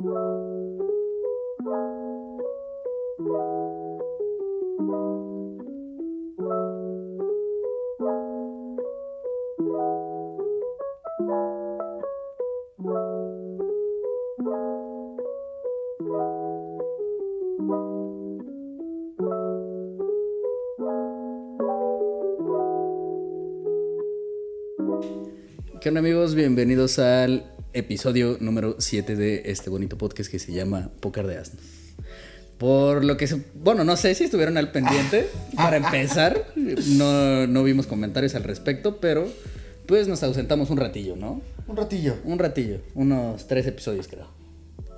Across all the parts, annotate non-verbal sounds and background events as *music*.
¿Qué onda amigos? Bienvenidos al episodio número 7 de este bonito podcast que se llama Pócar de Asnos. Por lo que se... Bueno, no sé si estuvieron al pendiente. *laughs* Para empezar, no, no vimos comentarios al respecto, pero pues nos ausentamos un ratillo, ¿no? Un ratillo. Un ratillo, unos tres episodios creo.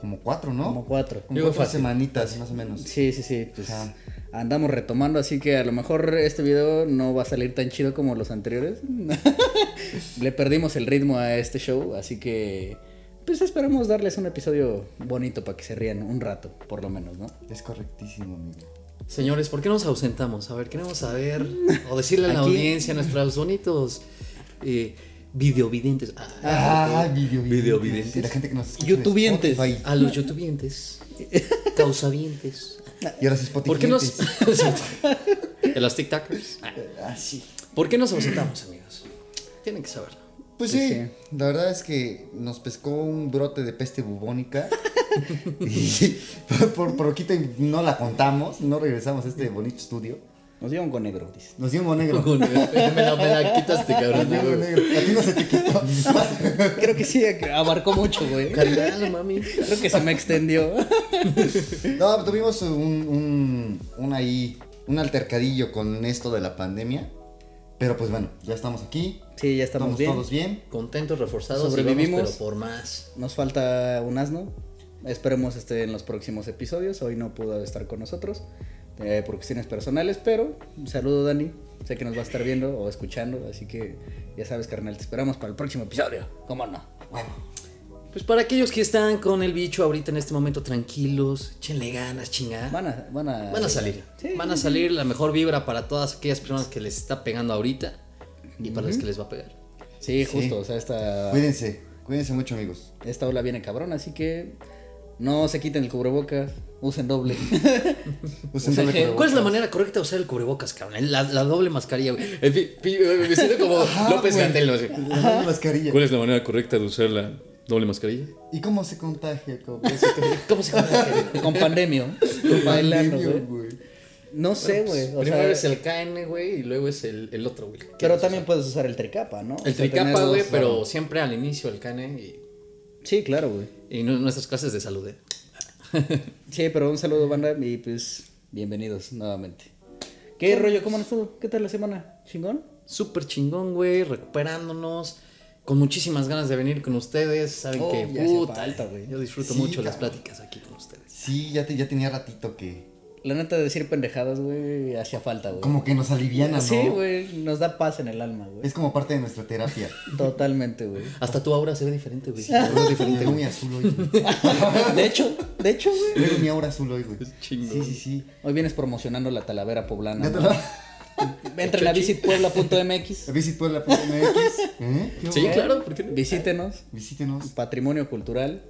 Como cuatro, ¿no? Como cuatro. Como Digo, cuatro fácil. semanitas, más o menos. Sí, sí, sí. Pues Ajá. andamos retomando, así que a lo mejor este video no va a salir tan chido como los anteriores. *laughs* Le perdimos el ritmo a este show, así que pues esperamos darles un episodio bonito para que se rían un rato, por lo menos, ¿no? Es correctísimo, amigo. Señores, ¿por qué nos ausentamos? A ver, queremos saber o decirle a la Aquí- audiencia, a nuestros bonitos eh, videovidentes, ah, Ah, videovidentes. La gente que nos escucha en Youtubientes. A los youtubientes, *laughs* causavientes. Y a los Spotify. ¿Por qué nos... *laughs* *laughs* de los TikTokers. Ah, Ah, sí. ¿Por qué nos ausentamos, amigos? Tienen que saberlo. Pues sí, sí. la verdad es que nos pescó un brote de peste bubónica. *laughs* y por, por poquito no la contamos, no regresamos a este bonito estudio. Nos dio un con negro, dice. Nos dio un mo negro. *laughs* me, la, me la quitaste, Nos cabrón. un mo negro. A ti no se te quitó. *laughs* Creo que sí, abarcó mucho, güey. Mami. Creo que se me extendió. No, tuvimos un, un, un ahí, un altercadillo con esto de la pandemia. Pero pues bueno, ya estamos aquí. Sí, ya estamos bien. todos bien. Contentos, reforzados. Sobrevivimos. vamos, pero por más. Nos falta un asno. Esperemos esté en los próximos episodios. Hoy no pudo estar con nosotros eh, por cuestiones personales, pero un saludo, Dani. Sé que nos va a estar viendo o escuchando, así que ya sabes, carnal, te esperamos para el próximo episodio. ¿Cómo no? Pues para aquellos que están con el bicho ahorita en este momento tranquilos, échenle ganas, chingada. Van a, van a, Van a salir. Sí, Van a salir la mejor vibra para todas aquellas personas que les está pegando ahorita y para las que les va a pegar. Sí, justo. Sí. O sea, esta, Cuídense, cuídense mucho, amigos. esta ola viene cabrón, así que no se quiten el cubrebocas, usen doble. *laughs* Usen doble cubrebocas. ¿Cuál es la manera correcta de usar el cubrebocas, cabrón? La, la doble mascarilla, güey. En fin, pi- Me siento como Ajá, López sé. La doble mascarilla. ¿Cuál es la manera correcta de usar la doble mascarilla? ¿Y cómo se contagia? ¿Cómo *laughs* ¿Cómo se llama? con pandemio. bailando, Pandemia, güey. güey. No sé, güey. o Primero sea, es el KN, güey, y luego es el, el otro, güey. ¿Qué Pero también usar? puedes usar el tricapa, ¿no? O El sea, tricapa, güey, dos- pero siempre al inicio el KN y, Sí, claro, güey. y nu- nuestras clases de salud, ¿eh? *laughs* Sí, pero un saludo, banda, y pues bienvenidos nuevamente. ¿Qué rollo? ¿Cómo han estado? ¿Qué tal la semana? ¿Chingón? Súper chingón, güey, recuperándonos. Con muchísimas ganas de venir con ustedes. Saben Oh, que puta, falta, güey. yo disfruto Sí, mucho las pláticas aquí con ustedes. Sí, ya, te, ya tenía ratito que. La neta de decir pendejadas, güey, hacía falta, güey. Como que nos aliviana, ¿no? Sí, güey, nos da paz en el alma, güey. Es como parte de nuestra terapia. *laughs* Totalmente, güey. Hasta tu aura se ve diferente, güey. Se ve diferente, mi azul hoy. güey. *laughs* De hecho, de hecho, güey. Mi aura azul hoy, güey. chingón. Sí, sí, sí. Hoy vienes promocionando la Talavera poblana. Ya te Entren a visitpuebla.mx. *laughs* Visitpuebla.mx. ¿Eh? ¿Qué Sí, claro, ¿por qué no? Visítenos. Visítenos. Patrimonio cultural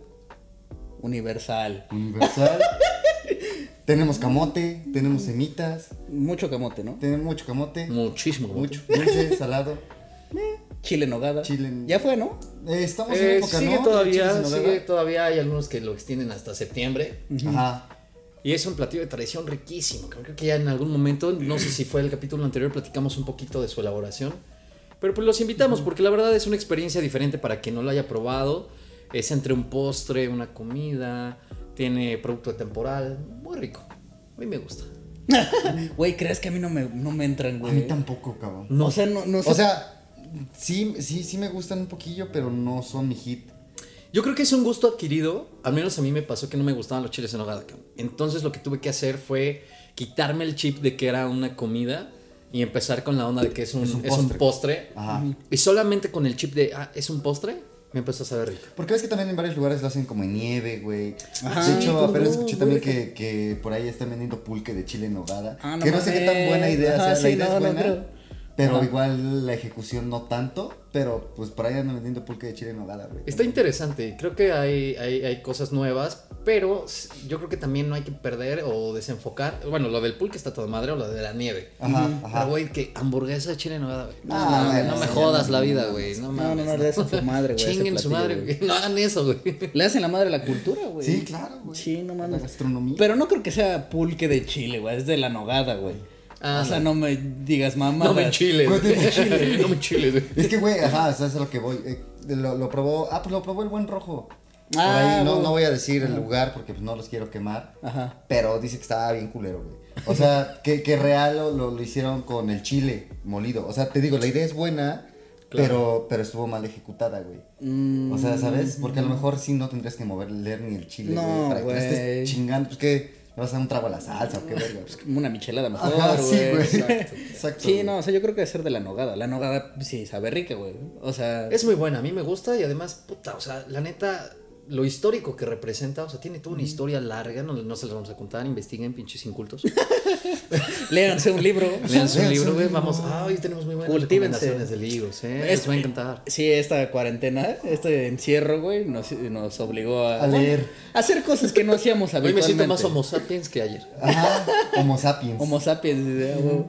universal. Universal. *laughs* tenemos camote, tenemos semitas, Mucho camote, ¿no? tenemos mucho camote, Muchísimo. mucho dulce, *laughs* salado. Chile en nogada. Chile en- Ya fue, ¿no? Eh, estamos en Eh, época, sigue ¿no? todavía, sigue todavía. Hay algunos que lo extienden hasta septiembre. Ajá. Y es un platillo de tradición riquísimo. Creo que ya en algún momento, no sé si fue el capítulo anterior, platicamos un poquito de su elaboración. Pero pues los invitamos porque la verdad es una experiencia diferente para quien no lo haya probado. Es entre un postre, una comida, tiene producto temporal. Muy rico. A mí me gusta. *laughs* Güey, ¿crees que a mí no me, no me entran, A güey? mí tampoco, cabrón. No. O sea, no, no sé. O sea, sí, sí, sí me gustan un poquillo, pero no son mi hit. Yo creo que es un gusto adquirido. Al menos a mí me pasó que no me gustaban los chiles en nogada. cabrón. Entonces lo que tuve que hacer fue quitarme el chip de que era una comida y empezar con la onda de que es un, Es un es un postre. Ajá. Y solamente con el chip de, ah, es un postre, me empezó a saber rico. Porque ves que también en varios lugares lo hacen como en nieve, güey. Ajá. de hecho, Sí, apenas escuché también que, que por ahí están vendiendo pulque de chile en nogada. Ah, que no sé qué tan buena idea Ajá, sea. sí, la idea no, es no buena. Pero Ajá. igual la ejecución no tanto. Pero pues por ahí andan vendiendo pulque de chile en nogada, güey. Está interesante, creo que hay, hay, hay cosas nuevas, pero yo creo que también no hay que perder o desenfocar. Bueno, lo del pulque está todo madre o lo de la nieve. Ajá, Pero, ajá. güey, que hamburguesa de chile en nogada, güey. Ah, no, bueno, no me jodas no, la no, vida, no, güey. No, No, mames. no, no, le hacen su madre, güey. Chinguen su madre, güey. No hagan eso, güey. Le hacen la madre a la cultura, güey. Sí, claro, güey. Sí, no La mames. gastronomía. Pero no creo que sea pulque de chile, güey. Es de la nogada, güey. Ah, o sea, no me digas mamá. No me chiles. No güey. *laughs* No me chiles, güey. Es que, güey, ajá, eso es a lo que voy. Eh, lo, lo probó. Ah, pues lo probó el buen rojo. Por Ah, ahí no, güey. no voy a decir el lugar porque pues, no los quiero quemar. Ajá. Pero dice que estaba bien culero, güey. O sea, que, que real lo, lo, lo hicieron con el chile molido. O sea, te digo, la idea es buena, pero, pero estuvo mal ejecutada, güey. O sea, ¿sabes? Porque a lo mejor sí no tendrías que mover leer ni el chile, No, güey. Para que no güey. estés chingando. Pues que vas a dar un trago a la salsa o qué verga. Es como una michelada mejor, Ajá, sí, güey. güey. Exacto. Exacto. Sí, güey. no, o sea, yo creo que debe ser de la nogada. La nogada sí sabe rica, güey. O sea, Es muy buena, a mí me gusta y además, puta, o sea, la neta, lo histórico que representa, o sea, tiene toda una historia larga, no, no se las vamos a contar, investiguen, pinches incultos. *laughs* *laughs* léanse un libro. Leanse un Léanse libro, güey, vamos, ah, hoy tenemos muy buenas Cultívense. recomendaciones de libros, eh, Es- les va a encantar. Sí, esta cuarentena, este encierro, güey, nos, nos obligó a, A leer. a hacer cosas que no hacíamos Hoy habitualmente. me siento más homo sapiens que ayer. Ajá, Homo sapiens. Homo sapiens, ah, güey.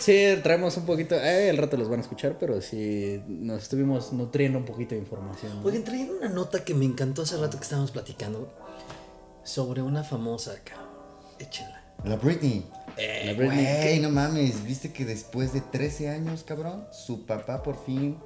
Sí, traemos un poquito, eh, el rato los van a escuchar, pero sí nos estuvimos nutriendo un poquito de información. ¿no? Oigan, traían una nota que me encantó hace rato que estábamos platicando sobre una famosa acá. Échenla. La Britney. La Britney, Güey, no mames, viste que después de 13 años, cabrón, su papá por fin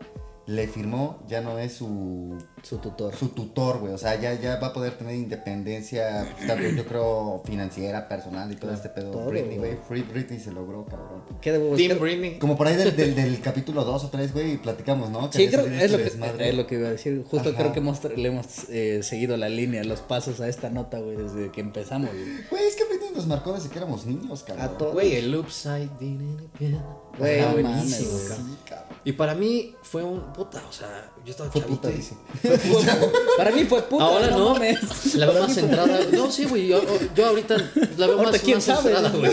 le firmó, ya no es su, su tutor. su tutor, güey. O sea, ya, ya va a poder tener independencia, pues, tanto yo creo financiera, personal y todo este pedo. Todo, Britney, güey. Free Britney se logró, cabrón. ¿Qué debo Team? Britney. Como por ahí del, del, del *laughs* capítulo 2 o 3, güey, platicamos, ¿no? Que Sí, creo es lo, este que, desmadre. es lo que iba a decir. Justo Ajá. creo que hemos, le hemos eh, seguido la línea, los pasos a esta nota, güey, desde que empezamos. güey. Güey, es que nos marcó desde que éramos niños, cabrón. A todos. Güey, el upside down. Güey, Ajá, buenísimo, mames, cabrón. sí, cabrón. Y para mí fue un puta, o sea, yo estaba Fue chavito *laughs* puta, dice. Para mí fue puta. Ahora no, mames. la veo más centrada. No, sí, güey, yo, yo ahorita la veo Ahorita, más, ¿quién más sabe? centrada, *laughs* güey.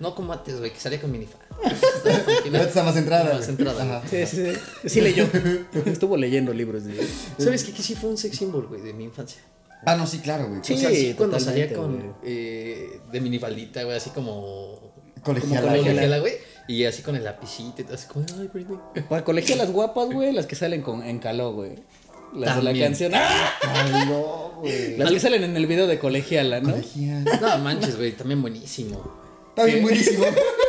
No como antes, güey, que salía con minifan. Ahorita está más centrada. Más centrada. Sí, sí, sí. Sí leyó. *laughs* Estuvo leyendo libros de ¿Sabes qué? Que sí fue un sex symbol, güey, de mi infancia. Ah, no, sí, claro, güey. Sí. O sea, sí, cuando salía con eh, de minifaldita, güey, así como Colegiala. como Colegiala. colegiala, güey, y así con el lapicito, y todo, así como, ay, Britney. *laughs* Para colegiar las guapas, güey, las que salen con en caló, güey. Las de la También. canción. ¡Ah! Ay, no, güey. Las que salen en el video de colegiala, ¿no? Colegial. No manches, güey, también buenísimo. Está bien buenísimo. *laughs*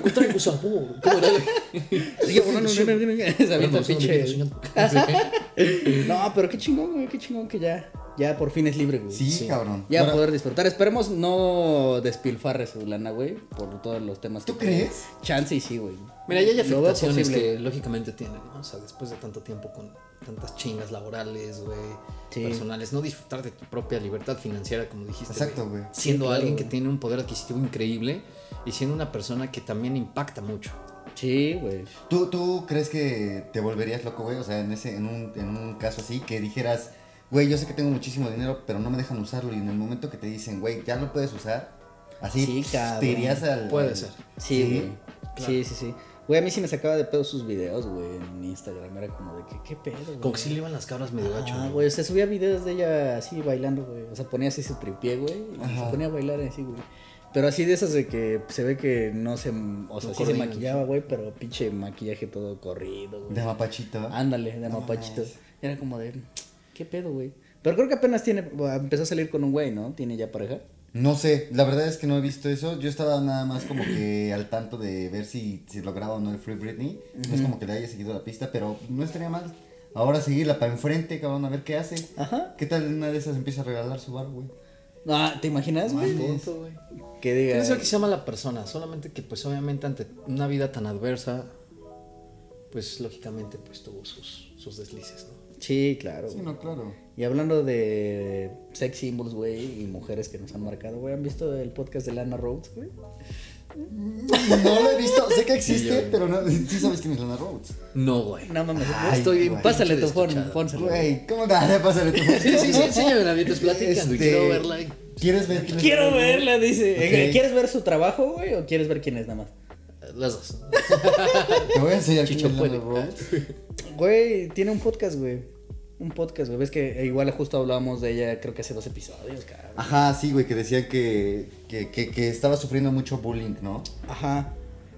Yo me encontré en sabor. ¿Cómo era, *laughs* güey? Sigue, bueno, no, no, no, no, no, se avienta el pinche- soñando. *laughs* No, pero qué chingón, güey, qué chingón que ya, ya por fin es libre, güey. Sí, cabrón. Ya poder disfrutar. Esperemos no despilfarre su lana, güey, por todos los temas ¿Tú que tiene. crees? Chance y sí, güey. Mira, ya hay afectaciones que lógicamente tienen, ¿no? O sea, después de tanto tiempo con tantas chingas laborales, güey, Sí. personales, no disfrutar de tu propia libertad financiera, como dijiste. Exacto, güey. Siendo Sí, claro, alguien que güey. tiene un poder adquisitivo increíble y siendo una persona que también impacta mucho. Sí, güey. ¿Tú, ¿Tú crees que te volverías loco, güey? O sea, en, ese, en, un, en un caso así, que dijeras, güey, yo sé que tengo muchísimo dinero, pero no me dejan usarlo. Y en el momento que te dicen, güey, ya lo puedes usar, así Sí, pss, cabrón. te irías al. Puede ser. Sí, güey. claro. Sí, sí, sí. Güey, a mí sí me sacaba de pedo sus videos, güey, en Instagram. Era como de que, ¿qué pedo, güey? Como que sí le iban las cabras medio gacho. Ah, güey, se subía videos de ella así bailando, güey. O sea, ponía así su tripié, güey. Y se ponía a bailar así, güey. Pero así de esas de que se ve que no se. O sea, No sí se maquillaba, güey, pero pinche maquillaje todo corrido, güey. De mapachito. Ándale, de mapachito. Era como de. ¿Qué pedo, güey? Pero creo que apenas tiene. Empezó a salir con un güey, ¿no? Tiene ya pareja. No sé, la verdad es que no he visto eso. Yo estaba nada más como que *clears throat* al tanto de ver si, si lograba o no el Free Britney. No es como que le haya seguido la pista, pero no estaría mal. Ahora seguirla para enfrente, cabrón, a ver qué hace. Ajá. ¿Qué tal una de esas empieza a regalar su bar, güey? Ah, ¿te imaginas, güey? Que diga. Debe ser que se llama la persona, solamente que pues obviamente ante una vida tan adversa, pues lógicamente pues tuvo sus, sus deslices, ¿no? Sí, claro. Sí, no, claro. Y hablando de sex symbols, güey, y mujeres que nos han marcado, güey, ¿han visto el podcast de Lana Rhodes, güey? No lo he visto, sé que existe, pero no, sí sabes quién es Lana Rhodes. No, güey. No mames, Ay, estoy bien. güey. Pásale tu phone, pónselo. Güey, ¿cómo dale? *laughs* Pásale tu Sí, sí, sí, enséñame la mientras platican, güey. Este, Quiero verla. ¿Quieres ver quién es Quiero Lana Rhodes? verla, dice. Ok. ¿Quieres ver su trabajo, güey, o quieres ver quién es nada más? las dos. *laughs* Te voy a enseñar Chicho quién es puede. Lalo Rhodes. Güey, tiene un podcast, güey. Un podcast, güey. Ves que igual justo hablábamos de ella, creo que hace dos episodios, cabrón. Ajá, sí, güey, que decían que, que, que, que estaba sufriendo mucho bullying, ¿no? Ajá.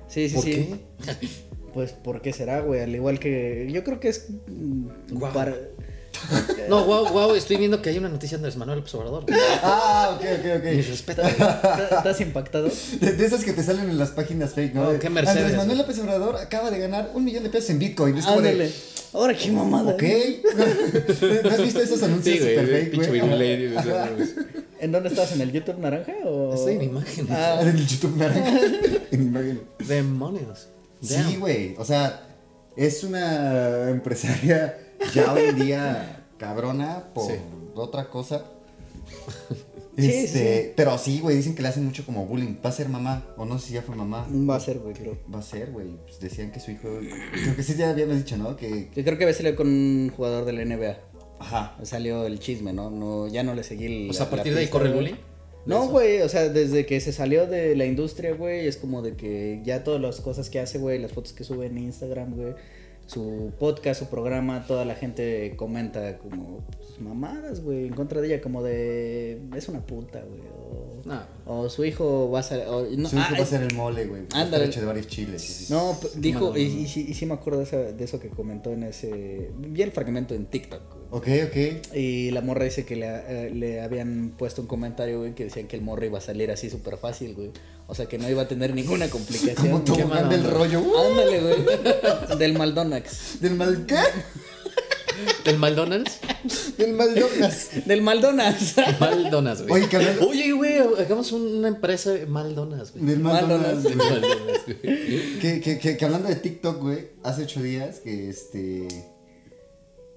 Sí, sí, ¿Por sí. qué? Pues, ¿por qué será, güey? Al igual que. Yo creo que es. mm, para- *laughs* No, wow, wow, estoy viendo que hay una noticia de Andrés Manuel López Obrador. Ah, ok, ok, Mis ok. respetos. *laughs* ¿Estás impactado? De, de esas que te salen en las páginas fake, ¿no? Oh, qué Mercedes, Andrés Manuel. López Obrador acaba de ganar un millón de pesos en Bitcoin. Es como de. Ahora qué mamada. Ok. *laughs* ¿No has visto esos anuncios Sí, güey, super fake, pinche güey? ¿En dónde estás? ¿En el YouTube naranja o.? Estoy en imágenes. Ah, En el YouTube naranja. En imagen. Demonios. Sí, güey. O sea, es una empresaria ya hoy en día cabrona por Sí. otra cosa. *laughs* Sí, Este, pero sí, güey, dicen que le hacen mucho como bullying. Va a ser mamá, o no sé si ya fue mamá. Va a ser, güey, creo. Va a ser, güey. Pues decían que su hijo. Creo que sí, ya habíamos dicho, ¿no? Que. Que creo que había salido con un jugador de la NBA. Ajá. Salió el chisme, ¿no? no ya no le seguí el. O sea, a la- partir de ahí corre el bullying. No, güey, o sea, desde que se salió de la industria, güey, es como de que ya todas las cosas que hace, güey, las fotos que sube en Instagram, güey, su podcast, su programa, toda la gente comenta como pues, mamadas, güey, en contra de ella, como de es una puta, güey, o, No. o su hijo va a ser, o- no, su hijo ah, va a ser el mole, güey. Ándale. hecho de varios chiles. sí, sí, sí. no, dijo, y, no. y sí, y sí me acuerdo de, esa- de eso que comentó en ese, vi el fragmento en TikTok, güey. Ok, ok. Y la morra dice que le, eh, le habían puesto un comentario, güey, que decían que el morro iba a salir así súper fácil, güey. O sea, que no iba a tener ninguna complicación. *laughs* Como tobogán del rollo. ¡uh! *laughs* Ándale, güey. Del Maldonax. ¿Del mal qué? ¿Del McDonald's? Del Maldonas. Del Maldonas. Maldonas, güey. Oye, hablando- Oye, güey, hagamos una empresa de Maldonas, güey. Del Maldonas. Maldonas. Maldonas, güey. Que, que, que, que hablando de TikTok, güey, hace ocho días que este.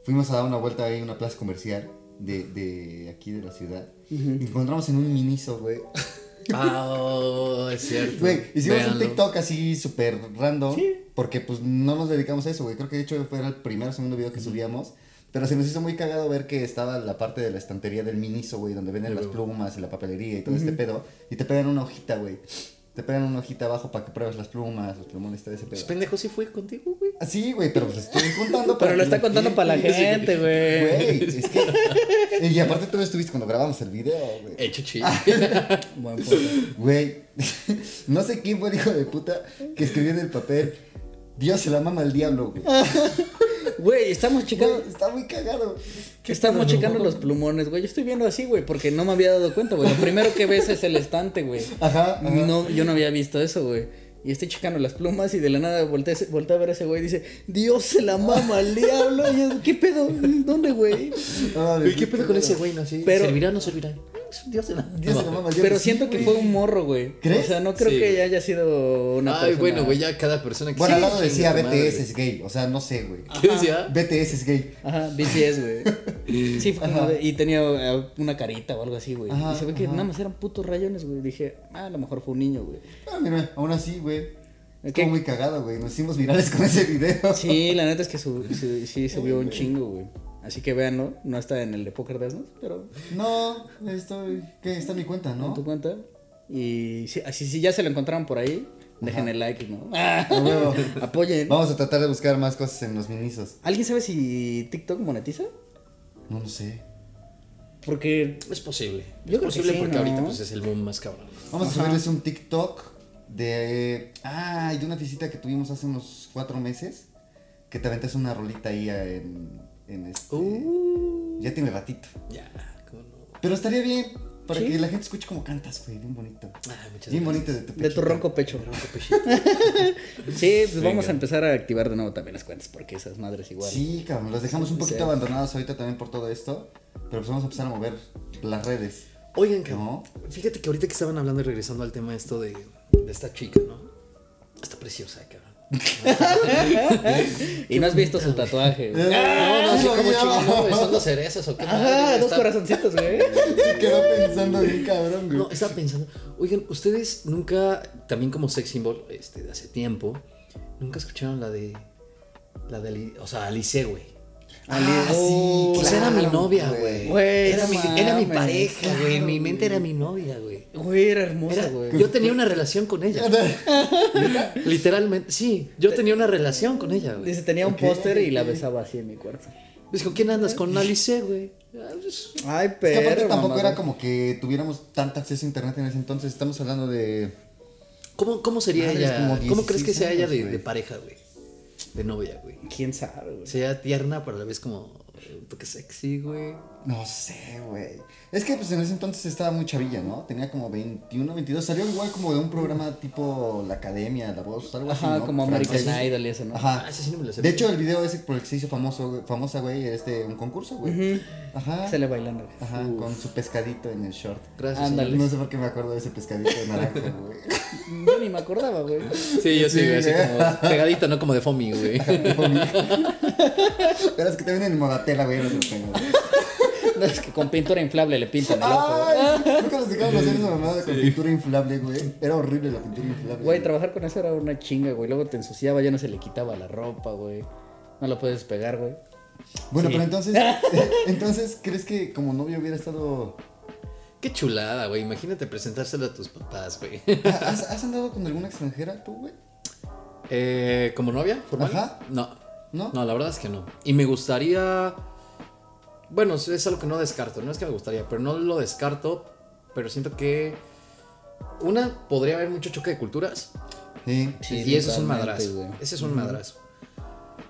Fuimos a dar una vuelta ahí a una plaza comercial de, de aquí de la ciudad. Y encontramos en un Miniso, güey. Ah, *laughs* oh, es cierto. Güey, hicimos un. TikTok así súper random. Porque pues no nos dedicamos a eso, güey. Creo que de hecho fue el primer o segundo video que subíamos. Pero se nos hizo muy cagado ver que estaba la parte de la estantería del Miniso, güey, donde venden las plumas y la papelería y todo este pedo. Y te pegan una hojita, güey. Te pegan una hojita abajo para que pruebes las plumas, los plumones, todo ese pedo. Pues pendejo sí fue contigo, güey. Ah, Sí, güey, pero pues estoy contando para Pero lo está contando para la gente, *laughs* güey. Güey, es que. Y aparte tú estuviste cuando grabamos el video, güey. Hecho chido. *laughs* Buen punto. *laughs* Güey, no sé quién fue el hijo de puta que escribió en el papel. Dios se la mama al diablo, güey. *laughs* Güey, estamos checando. Güey, Está muy cagado. Estamos checando los plumones, güey. Yo estoy viendo así, güey, porque no me había dado cuenta, güey. Lo primero que ves es el estante, güey. Ajá, ajá. No, yo no había visto eso, güey. Y estoy checando las plumas y de la nada volteé, volteé a ver a ese güey y dice, Dios se la mama al diablo. Y yo, ¿qué pedo? ¿Dónde, güey? Ah, ¿Qué pedo con ese güey? No, así. Pero- ¿Servirá o no servirá? Dios. Dios se la mama al diablo. Pero Sí, siento que fue un morro, güey. ¿Crees? O sea, no creo Sí. que haya sido una Ay, persona- bueno, güey, ya cada persona que Bueno, al lado decía madre, BTS es gay. O sea, no sé, güey. ¿Qué decía? BTS es gay. Ajá, BTS, güey. *laughs* Sí, fue como de- y tenía eh, una carita o algo así, güey. Ajá, Y se ve que ajá. nada más eran putos rayones, güey. Dije, ah, a lo mejor fue un niño, güey. Ah, mira, aún así, güey. Estuvo muy cagado, güey. Nos hicimos virales con ese video. Sí, la neta es que su- *laughs* sí subió un chingo, güey. Así que véanlo, no está en el de Poker de Asnos, pero No, estoy. ¿Qué? Está en mi cuenta, en ¿no? tu cuenta. Y si, así, si ya se lo encontraron por ahí, dejen el like, ¿no? A huevo. *laughs* Apoyen. Vamos a tratar de buscar más cosas en los minisos. ¿Alguien sabe si TikTok monetiza? No lo sé. Porque Es posible. Yo es creo que posible sí, porque ¿no? ahorita pues es el boom más cabrón. Vamos Ajá. a subirles un TikTok de. Ah, de una visita que tuvimos hace unos cuatro meses. Que te aventas una rolita ahí en. En este. Uh, Ya tiene ratito. ya, cómo no. Pero estaría bien. Para Sí. que la gente escuche cómo cantas, güey. Bien bonito. Ay, muchas Bien gracias. bonito de tu de tu ronco pecho. Ronco pechito. *laughs* Sí, pues vamos a empezar a activar de nuevo también las cuentas, porque esas madres igual. Sí, cabrón. Los dejamos un poquito Sí. abandonados ahorita también por todo esto. Pero pues vamos a empezar a mover las redes. Oigan, cabrón. ¿No? Fíjate que ahorita que estaban hablando y regresando al tema esto de, de esta chica, ¿no? Está preciosa, cabrón. Y no has visto su tatuaje. güey. *laughs* No, no, así sí lo como chingón, ¿no? son dos cerezas o qué güey, dos está- corazoncitos, güey. Se quedó pensando bien cabrón, güey. No, estaba pensando, oigan, ustedes nunca, también como sex symbol, este, de hace tiempo, nunca escucharon la de, la de, o sea, Alice, güey. Ah, sí, Pues era mi claro, novia, güey. Era, no mi, era mi pareja, güey. En mi claro, mente era mi novia, güey. Güey, era hermosa, güey. yo tenía una relación con ella. *laughs* Literalmente, sí. Yo tenía una relación con ella, güey. Dice, tenía un póster y la besaba así en mi cuarto. Pues, ¿con quién andas? Con Alice, güey. Ah, pues, Ay, Es que pero. aparte tampoco era como que tuviéramos tanto acceso a internet en ese entonces. Estamos hablando de. ¿Cómo, cómo sería ella? como ¿Cómo crees que 16 sea ella de, pareja, güey? De novia, güey. ¿Quién sabe, güey? Sería tierna, pero a la vez como un toque sexy, güey. No sé, güey. Es que pues en ese entonces estaba muy chavilla, ¿no? Tenía como 21, 22. Salió igual como de un programa tipo La Academia, La Voz, algo así. Ajá, ¿no? como American Francés. Idol y eso, ¿no? Ajá. Ah, ese sí no me lo sé. De hecho, el video ese por el que se hizo famoso, güey- famosa, güey, es de un concurso, güey. Ajá. Se le bailando. güey. Ajá, Uf. con su pescadito en el short. Gracias. Ándale. No sé por qué me acuerdo de ese pescadito de naranja, *laughs* güey. Yo ni me acordaba, güey. Sí, yo sí, Sí, güey, así güey. como pegadito, no como de foamy, güey. *laughs* Pero es que también en Modatela, güey, no se lo tengo. No, es que con pintura inflable le pintan el ojo. Ay, nunca nos dejaron hacer esa mamada con pintura inflable, güey. Era horrible la pintura inflable. Güey, trabajar con eso era una chinga, güey. Luego te ensuciaba, ya no se le quitaba la ropa, güey. No lo puedes pegar, güey. Bueno, Sí. pero entonces, *laughs* entonces, ¿crees que como novio hubiera estado... Qué chulada, güey. Imagínate presentárselo a tus papás, güey. ¿Has, has andado con alguna extranjera tú, güey? Eh, ¿Como novia? ¿Formal? Ajá. No. ¿No? No, la verdad es que no. Y me gustaría. Bueno, es algo que no descarto. No es que me gustaría, pero no lo descarto. Pero siento que. Una, podría haber mucho choque de culturas. Sí. Sí, y eso es un madrazo. güey. Ese es un madrazo.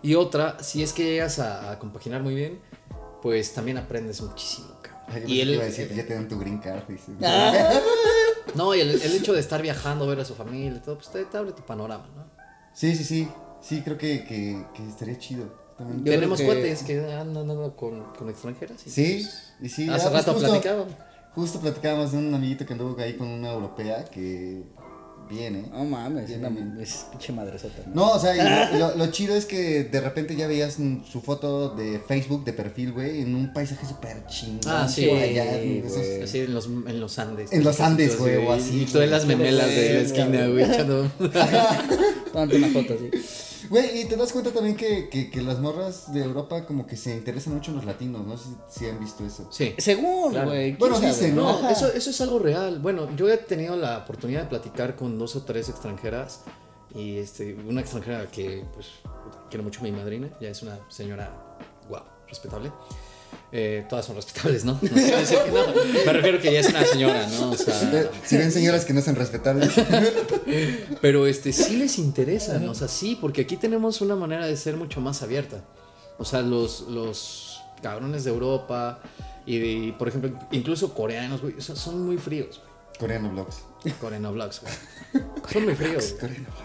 Y otra, si es que llegas a, a compaginar muy bien, pues también aprendes muchísimo, cabrón. Ay, yo Y que iba a decir, ya te dan tu green card. dice. *laughs* no, y el, el hecho de estar viajando, ver a su familia y todo, pues te, te abre tu panorama, ¿no? Sí, sí, sí. Sí, creo que, que, que estaría chido. También. Yo Tenemos que- cuates que andan andando con, con extranjeras. y, Sí, pues, y sí. Hace ah, pues rato justo- platicábamos. Justo platicábamos de un amiguito que anduvo ahí con una europea que viene. No mames, es pinche madresota, ¿no? No, o sea, y lo, lo- chido es que de repente ya veías su foto de Facebook de perfil, güey, en un paisaje súper chingón. Ah, sí, allá, esos- Así en los, en los Andes. En los Andes, güey, o así, Y tú en las memelas de la esquina, güey, echando. *laughs* Tómate una foto así. Güey, y te das cuenta también que, que, que las morras de Europa como que se interesan mucho en los latinos, no sé si, si han visto eso. Sí. Según, güey. ¿quién Bueno, sabe? dicen, No, eso, eso es algo real. Bueno, yo he tenido la oportunidad de platicar con dos o tres extranjeras. Y este, una extranjera que, pues, quiero mucho mi madrina. Ya es una señora, wow, respetable. Eh, todas son respetables, ¿no? *laughs* No que no. Me refiero que ya es una señora, ¿no? O Eh, sea, Si ven señoras que no son respetables. *laughs* pero este sí les interesa, ¿no? O sea, sí, porque aquí tenemos una manera de ser mucho más abierta. O sea, los, los cabrones de Europa y, y, por ejemplo, incluso coreanos, güey, son, son muy fríos, güey. Coreano Vlogs. Coreano Vlogs, güey. Son muy fríos.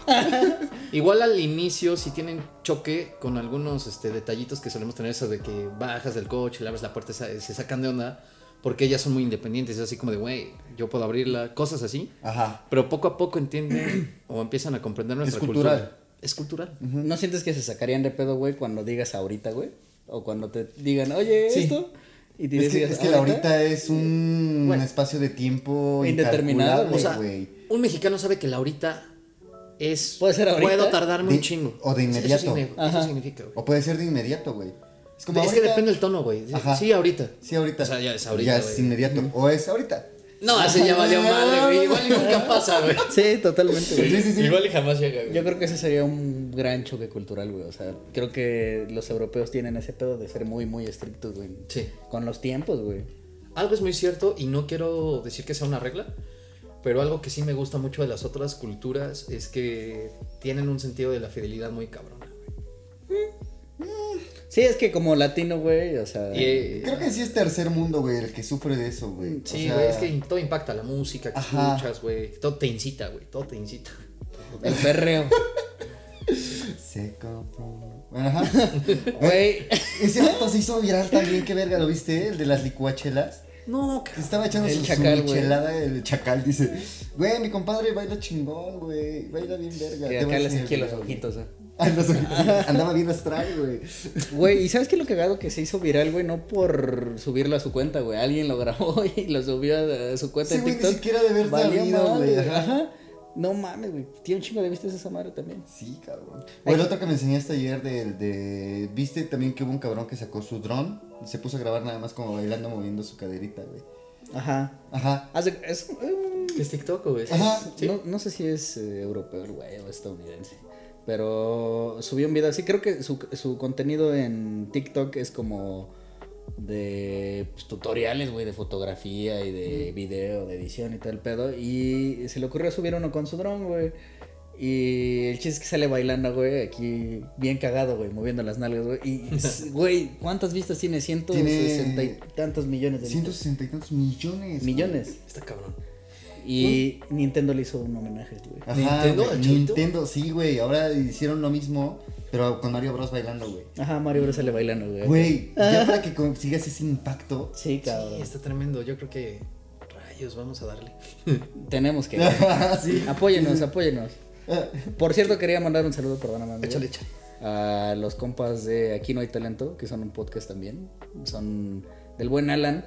*laughs* Igual al inicio si tienen choque con algunos este, detallitos que solemos tener, eso de que bajas del coche, le abres la puerta, se, se sacan de onda, porque ellas son muy independientes, es así como de, güey, yo puedo abrirla, cosas así. Ajá. Pero poco a poco entienden o empiezan a comprender nuestra Es cultural. cultura. Es cultural. ¿No sientes que se sacarían de pedo, güey, cuando digas ahorita, güey? O cuando te digan, oye, Sí. esto. Y te Es que, digas, es que la ahorita es un Bueno. espacio de tiempo Indeterminado, O sea, un mexicano sabe que la ahorita es... Puede ser ahorita. Puedo tardarme De- un chingo. o de Eso inmediato. significa- Ajá. Eso significa, güey. O puede ser de inmediato, güey. Es como es que depende del tono, güey. Sí, ahorita. Sí, ahorita. O sea, ya es ahorita, Ya es inmediato. O es ahorita. No, así ya valió madre, güey. *laughs* Igual y nunca pasa, güey. Sí, totalmente, güey. Sí, sí, sí. Igual y jamás llega, güey. Yo creo que ese sería un gran choque cultural, güey. O sea, creo que los europeos tienen ese pedo de ser muy, muy estrictos, güey. Sí. Con los tiempos, güey. Algo es muy cierto y no quiero decir que sea una regla, pero algo que sí me gusta mucho de las otras culturas es que tienen un sentido de la fidelidad muy cabrona. Sí, es que como latino, güey, o sea. Y, eh, Creo que sí es tercer mundo, güey, el que sufre de eso, güey. sí, O sea, güey, es que todo impacta la música que Ajá. escuchas, güey. Todo te incita, güey. Todo te incita. El perreo. Se ajá. *laughs* Güey. *laughs* Ese vato se hizo viral también, qué verga, ¿lo viste? El de las licuachelas. No, Que Estaba echando El su, chacal, michelada, el chacal dice, güey, mi compadre baila chingón, güey, baila bien verga. Que acá le saqué los video". ojitos, ¿eh? Ah. Andaba bien astral, güey. Güey, ¿y sabes qué es lo cagado que se hizo viral, güey? No por subirlo a su cuenta, güey. Alguien lo grabó *laughs* y lo subió a, su cuenta Sí, en güey, ni TikTok. siquiera de madre, güey, ajá. No mames, güey. Tiene un chingo de vistas esa madre también. Sí, cabrón. O el otro que me enseñaste ayer del de. ¿Viste también que hubo un cabrón que sacó su dron? Y se puso a grabar nada más como bailando, moviendo su caderita, güey. Ajá. Ajá. Es, eh, ¿Qué es TikTok, güey? Ajá. Sí. no, no sé si es eh, europeo güey o estadounidense. Pero subió un video así. Creo que su, su contenido en TikTok es como de pues, tutoriales, güey, de fotografía y de video, de edición y tal pedo. Y se le ocurrió subir uno con su dron, güey. Y el chiste es que sale bailando, güey, aquí bien cagado, güey, moviendo las nalgas, güey. Y, *laughs* güey, ¿cuántas vistas tiene? 160 y tantos millones de vistas. 160 y tantos millones. Millones. Está cabrón. Y Nintendo le hizo un homenaje, güey. Ajá, ¿Nintendo? Nintendo, sí, güey. Ahora hicieron lo mismo, pero con Mario Bros bailando, güey. Ajá, Mario Bros sale bailando, güey. Güey, ya para que consigas ese impacto. Sí, cabrón. Sí, está tremendo. Yo creo que. Rayos, vamos a darle. *laughs* Tenemos que. *laughs* sí. Apóyenos, apóyenos. *laughs* Por cierto, quería mandar un saludo, perdóname. amigo, Échale, échale. A los compas de Aquí No Hay Talento, que son un podcast también. Son del buen Alan.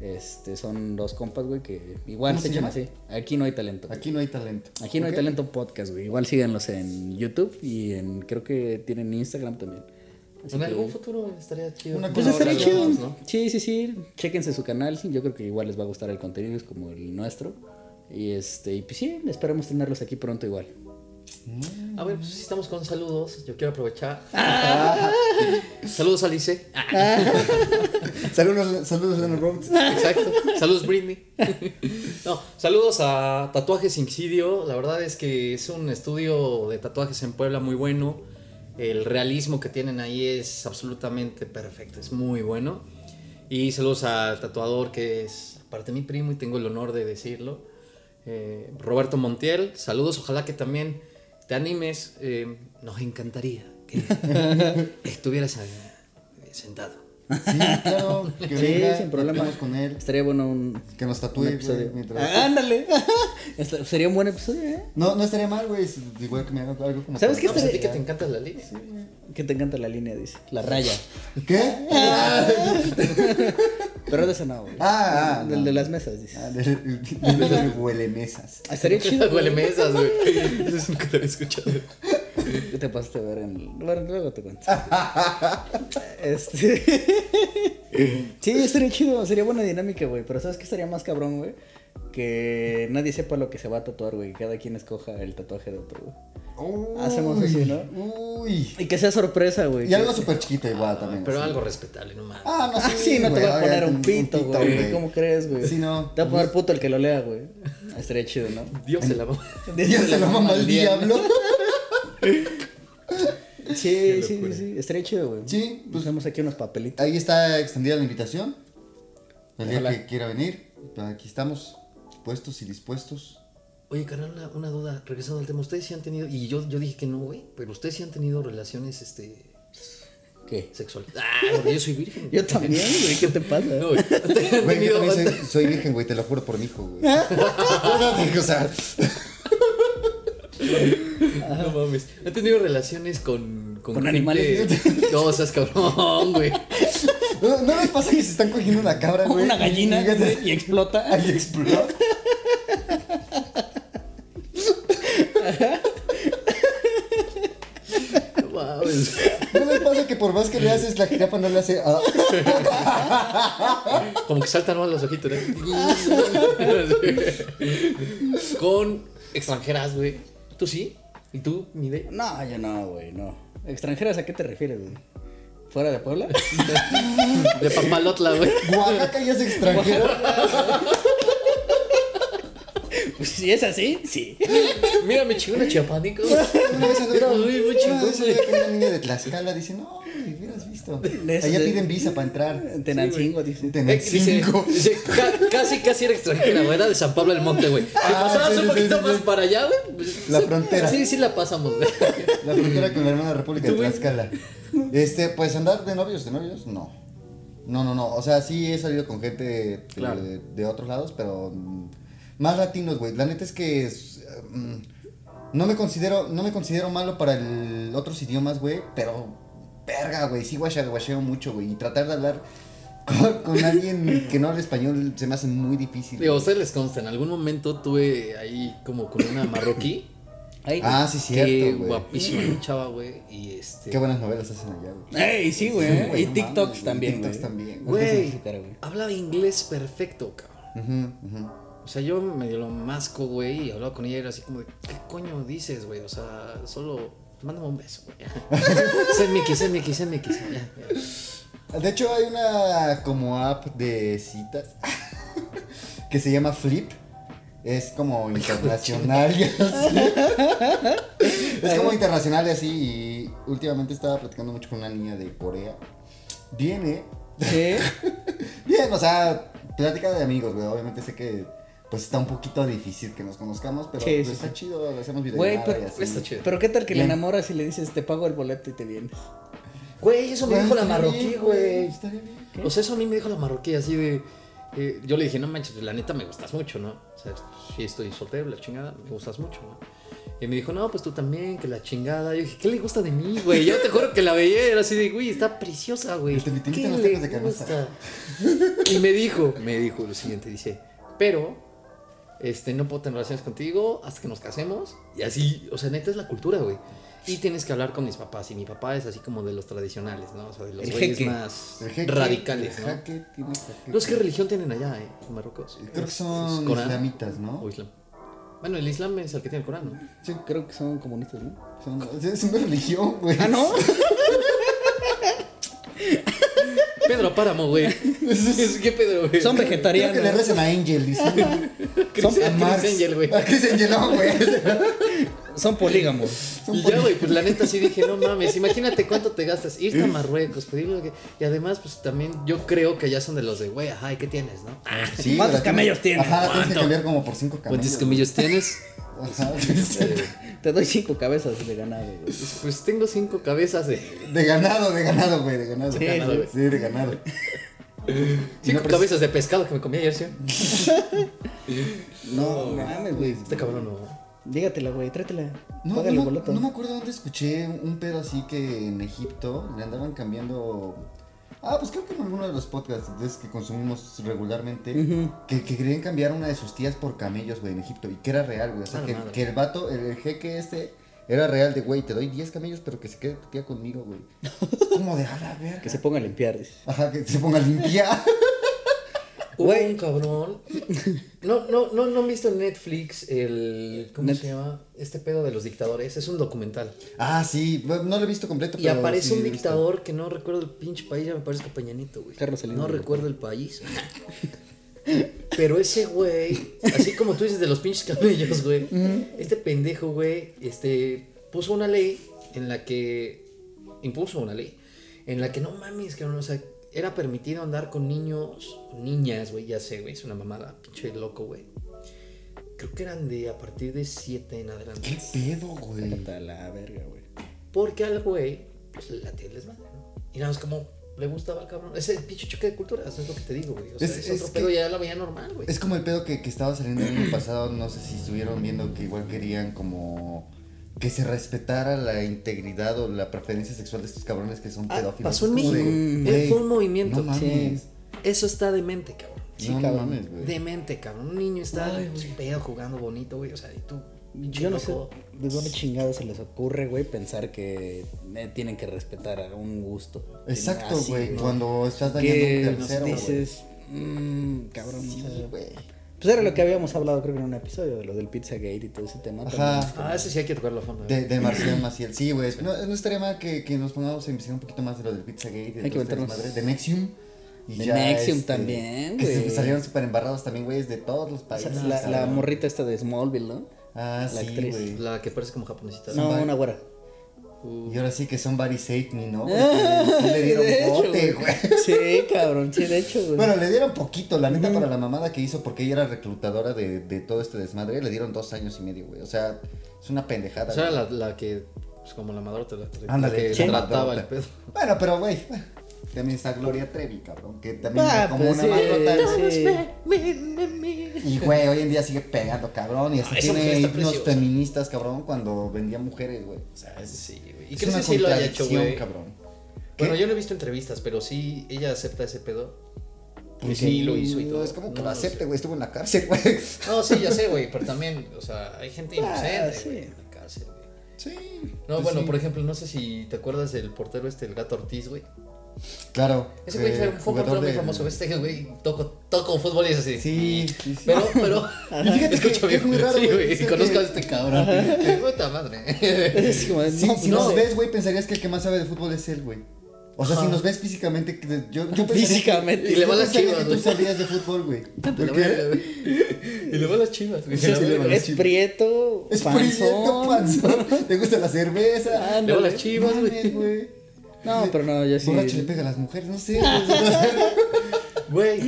Este, son dos compas, güey, que igual ¿Cómo se echan así. Aquí no hay talento. güey. Aquí no hay talento. Aquí no hay talento podcast, güey. Igual síganlos en YouTube y en creo que tienen Instagram también. Así En que- algún futuro estaría chido. Una Pues cosa estaría chido. ¿no? Sí, sí, sí. Chéquense su canal. Yo creo que igual les va a gustar el contenido, es como el nuestro. Y este, y pues sí, esperamos tenerlos aquí pronto igual. A ver, pues si estamos con saludos, yo quiero aprovechar. Ah. saludos, Alice. Saludos, saludos, Lennon Rhodes. Exacto. Saludos, Britney. No, saludos a Tatuajes Incidio. La verdad es que es un estudio de tatuajes en Puebla muy bueno. El realismo que tienen ahí es absolutamente perfecto, es muy bueno. Y saludos al tatuador que es, aparte mi primo, y tengo el honor de decirlo, eh, Roberto Montiel. Saludos, ojalá que también te animes. eh, nos encantaría que *laughs* estuvieras eh, sentado. Sí, claro. Que Sí, venga, sin problema. con él. Estaría bueno un, Que nos tatúe, episodio. güey, mientras- Ah, ándale. *laughs* Sería un buen episodio, ¿eh? No, no estaría mal, güey. si- Igual que me haga algo como. ¿Sabes qué No, pues estaría- que te encanta la línea. Que te encanta la línea, dice. La raya. ¿Qué? *laughs* Pero de eso no, güey. Ah, ah, Del no. de las mesas, dice. Ah, de, de, de huele mesas. Ah, Estaría chido. güey. Huele mesas, güey. Eso nunca lo había escuchado. ¿Qué te pasaste a ver en. Bueno, luego te cuento. *laughs* este... *laughs* sí, estaría chido, sería buena dinámica, güey. Pero ¿sabes qué estaría más cabrón, güey? Que nadie sepa lo que se va a tatuar, güey. Cada quien escoja el tatuaje de otro, güey. Hacemos así, ¿no? Uy. Y que sea sorpresa, güey. Y algo súper chiquito igual también. Pero algo respetable, no mames. Ah, no, Ah, sí, sí, no te voy a poner obviamente un pito, güey. ¿Cómo crees, güey? Sí, no. Te voy a poner puto el que lo lea, güey. Estaría chido, ¿no? Dios se la va. *laughs* Ya se lo mama el diablo. *laughs* Sí, sí, sí, sí. Estaría chido, güey. Sí, pues- Usamos aquí unos papelitos. Ahí está extendida la invitación. El día Ojalá. que quiera venir. Aquí estamos, puestos y dispuestos. Oye, carnal, una, una duda. Regresando al tema, ustedes sí han tenido. Y yo, yo dije que no, güey. Pero ustedes sí han tenido relaciones este, ¿Qué? sexuales. Ah, porque yo soy virgen. Yo también, güey. ¿Qué te pasa? No, güey. ¿Han Güey, yo también soy, soy virgen, güey, te lo juro por mi hijo, güey. *laughs* o sea, No mames. ¿Han tenido relaciones con. ¿Con gente- animales? No, seas cabrón, güey. ¿No, ¿no les pasa que se están cogiendo una cabra, güey? Una gallina Y- y- güey, y explota. *laughs* Ahí explota. No mames. ¿No les pasa que por más que le haces, la jirafa no le hace... ah? Como que saltan más los ojitos, ¿eh? *laughs* Con extranjeras, güey. ¿Tú sí? ¿Y tú, mi de? No, yo no, güey, no. ¿Extranjeras a qué te refieres, güey? ¿Fuera de Puebla? *laughs* De Papalotla, güey. Oaxaca ya es extranjero. *laughs* Pues si es así, sí. Mira, me chingó una chiapánica. *laughs* Una vez con- muy una chingón, una niña de Tlaxcala, dice, no, güey, hubieras visto. Allá de- piden visa para entrar. Tenancingo, dice. Eh, Tener dice, casi, casi era extranjera, güey. Era de San Pablo del Monte, güey. Si Ah, pasabas sí, un poquito sí, más sí. para allá, güey. pues, La sí- frontera. Sí, sí la pasamos, güey. La frontera con la hermana República de. Tlaxcala. Este, pues andar de novios, de novios, no. No, no, no. O sea, sí he salido con gente de, Claro. de, de otros lados, pero mm, más latinos, güey. La neta es que es, mm, no me considero, no me considero malo para el otros idiomas, güey, pero verga, güey, sí guacheo mucho, güey. Y tratar de hablar con, con alguien *laughs* que no habla español se me hace muy difícil. Digo, ustedes les consta, en algún momento tuve ahí como con una marroquí. Ay, Ah, sí, cierto, güey. guapísima la chava, güey. Y este. Qué buenas novelas hacen allá, güey. Ey, sí, güey. Sí, güey, y no TikToks mames, también, TikToks güey. también, Güey, hablaba inglés perfecto, cabrón. Ujú, ujú. O sea, yo medio lo masco, güey, y hablaba con ella y era así como de, ¿qué coño dices, güey? O sea, solo mándame un beso, güey. Send Mickey, send Mickey. Ya. De hecho, hay una como app de citas *laughs* que se llama Flip. Es como internacional y así. *laughs* Es como internacional y así. Y últimamente estaba platicando mucho con una niña de Corea. Viene. Sí. *laughs* Bien, o sea, plática de amigos, güey. Obviamente sé que pues está un poquito difícil que nos conozcamos, pero Sí, sí, está sí. chido, hacemos Güey, videollamada pero- y así. Está chido. Pero qué tal que le enamoras y le dices, te pago el boleto y te vienes. Güey, eso me Güey, dijo la marroquí, güey. Estaría bien. O sea, eso a mí me dijo la marroquí así de. eh, yo le dije, no manches, la neta me gustas mucho, ¿no? O sea, sí estoy soltero, la chingada, me gustas mucho, ¿no? Y me dijo, no, pues tú también, que la chingada. Yo dije, ¿qué le gusta de mí, güey? Yo te juro que la veía era así de, güey, está preciosa, güey. Te metiste ¿Qué los le de gusta? Y me dijo, me dijo lo siguiente, dice, pero, este, no puedo tener relaciones contigo hasta que nos casemos. Y así, o sea, neta es la cultura, güey. Y tienes que hablar con mis papás. Y mi papá es así como de los tradicionales, ¿no? O sea, de los güeyes más El jeque, radicales, ¿no? jaque qué religión tienen allá, ¿eh? En Marruecos. Creo que son ¿Es Corán islamitas, ¿no? O Islam. Bueno, el Islam es el que tiene el Corán, ¿no? Sí, creo que son comunistas, ¿no? Son- *laughs* es una religión, güey. Ah, ¿no? *laughs* Pedro Páramo, güey. *laughs* ¿Qué Pedro, güey? Son Creo que le vegetarianos. recen a Angel, dice. *laughs* Chris, a Marx. Angel, güey. A Chris Angel, no, güey. Son polígamos. Y ya, güey, pues la neta sí dije, no mames, imagínate cuánto te gastas irte a Marruecos, pedirle que... Y además, pues también yo creo que ya son de los de, güey, ajá, ¿y qué tienes, no? Ah, Sí, ¿Cuántos camellos tienes? Ajá, tienes que cambiar como por cinco camellos. ¿Cuántos comillos tienes? Ajá. *laughs* Te doy cinco cabezas de ganado, güey. Pues tengo cinco cabezas de... De ganado, de ganado, güey, de ganado. Sí, ganado, güey. Sí, de ganado. Cinco no, cabezas de pescado que me comí ayer, ¿sí? No, mames, güey. Este cabrón no. Dígatela, güey, tráetela. No, Págale no, boleto. no me acuerdo dónde escuché un pedo así que en Egipto le andaban cambiando. Ah, pues creo que en alguno de los podcasts que consumimos regularmente, que, que querían cambiar una de sus tías por camellos, güey, en Egipto. Y que era real, güey. O sea, que, el vato, el, el jeque este, era real de, güey, te doy 10 camellos, pero que se quede tu tía conmigo, güey. *laughs* Como de a la verga. Que se ponga a limpiar, dice. Ajá, que se ponga a limpiar. *laughs* Hubo Güey. un cabrón. No, no, no, no han visto en Netflix el. ¿Cómo Net- se llama? Este pedo de los dictadores. Es un documental. ah, sí, no lo he visto completo, Y pero aparece sí un dictador que no recuerdo el pinche país, ya me parece que Peña Nieto, güey. Carlos Salinas No recuerdo el país. Pero ese güey, así como tú dices de los pinches camellos, güey, este pendejo, güey, este, puso una ley en la que, impuso una ley, en la que no mames, que no, o sea, era permitido andar con niños, niñas, güey, ya sé, güey, es una mamada, pinche loco, güey. Creo que eran de a partir de 7 en adelante. ¿Qué pedo, güey? La verga, güey. Porque al güey, pues la tía les madre, ¿no? Y nada más como le gustaba al cabrón. Ese pinche choque de culturas, es lo que te digo, güey. O sea, Es- es, es otro que- pedo, ya lo veía normal, güey. Es como el pedo que, que estaba saliendo el año pasado, no sé si estuvieron viendo que igual querían como que se respetara la integridad o la preferencia sexual de estos cabrones que son Ah, pedófilos. pasó en México. de, Fue un movimiento. No mames. Eso está demente, cabrón. Sí, no, no cabrón. mames, güey. Demente, cabrón. Un niño está Ay, pedo jugando bonito, güey. O sea, y tú, Yo no sé de dónde chingados se les ocurre, güey, pensar que eh, tienen que respetar a un gusto. Exacto, güey. ¿no? Cuando estás dañando Que un tercero, dices, mmm, cabrón, Sí, güey. Pues era lo que habíamos hablado, creo que en un episodio, de lo del Pizzagate y todo ese tema. Ajá. también. Ah, ese sí hay que tocarlo a fondo. De, de Marcial *clears throat* Maciel. Sí, güey. No, no estaría mal que, que nos pongamos a investigar un poquito más de lo del Pizzagate. de Hay que este meternos- De Nexium. Y De ya, Nexium este, también, Que *laughs* se güey. salieron súper embarrados también, güeyes, de todos los O países. sea, la, morrita esta de Smallville, ¿no? Ah, la sí, actriz. güey. La que parece como japonesita. No, una güera. Uh, Y ahora sí que son Barry Satan, ¿no? *laughs* Ah, sí le dieron bote, güey. Sí, cabrón, sí, de hecho, güey. Bueno, le dieron poquito, la neta, para la mamada que hizo, porque ella era reclutadora de, de todo este desmadre, le dieron dos años y medio, güey. O sea, es una pendejada. o sea, la, la que, pues como la madre te la, la Ándale, que sí. trataba el pedo. Bueno, pero, güey, también está Gloria Trevi, cabrón, que también Ah, como pues una sí, madrota. sí. Y, güey, hoy en día sigue pegando, cabrón, y hasta Ah, tiene preciosa. feministas, cabrón, cuando vendía mujeres, güey. O sea, es, Sí, güey. ¿Y es crees que sí lo haya hecho, güey? cabrón. Bueno, yo no he visto entrevistas, pero sí, ella acepta ese pedo. Porque sí lo hizo y no, todo. Es como que No, lo acepte, güey. Estuvo en la cárcel, güey. *laughs* No, sí, ya sé, güey, pero *laughs* también, o sea, hay gente Ah, inocente, sí. en la cárcel, güey. Sí. No, pues bueno, sí. por ejemplo, no sé si te acuerdas del portero este, el gato Ortiz, güey. Claro. Ese güey eh, fue, fue un muy del- famoso. Este güey toco, toco fútbol y es así. Sí, sí, sí. Pero, pero. *laughs* Y fíjate que- que bien, es muy raro, Sí, güey, güey. es el Conozco que- a este cabrón. Puta madre. *laughs* Es como, Sí, no, si no nos ves, güey, pensarías que el que más sabe de fútbol es él, güey. O sea, si nos ves físicamente, que- yo, yo Físicamente. *laughs* que- Y le va las chivas, que tú güey. sabías de fútbol, güey. Güey. Y le va a las chivas, güey. Es prieto, Es panzón. prieto, panzón. Te gusta la cerveza. Le va a las chivas, güey. No, pero no, yo sí. Borracho le pega a las mujeres, no sé. Güey.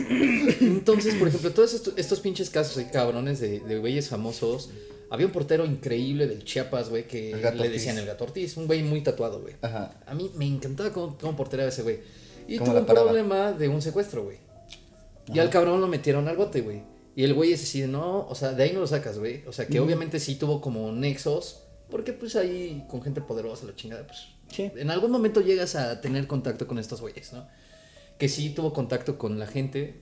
Entonces, por ejemplo, todos estos, estos pinches casos de cabrones de, de güeyes famosos. Había un portero increíble del Chiapas, güey, que le Ortiz. decían el gato Ortiz. Un güey muy tatuado, güey. Ajá. A mí me encantaba cómo, cómo portereaba ese güey. Y ¿Cómo tuvo un paraba? problema de un secuestro, güey. Y al cabrón lo metieron al bote, güey. Y el güey es así, de, no, o sea, de ahí no lo sacas, güey. O sea, que obviamente sí tuvo como nexos. Porque pues ahí con gente poderosa, la chingada, pues. Sí. En algún momento llegas a tener contacto con estos güeyes, ¿no? Que sí tuvo contacto con la gente.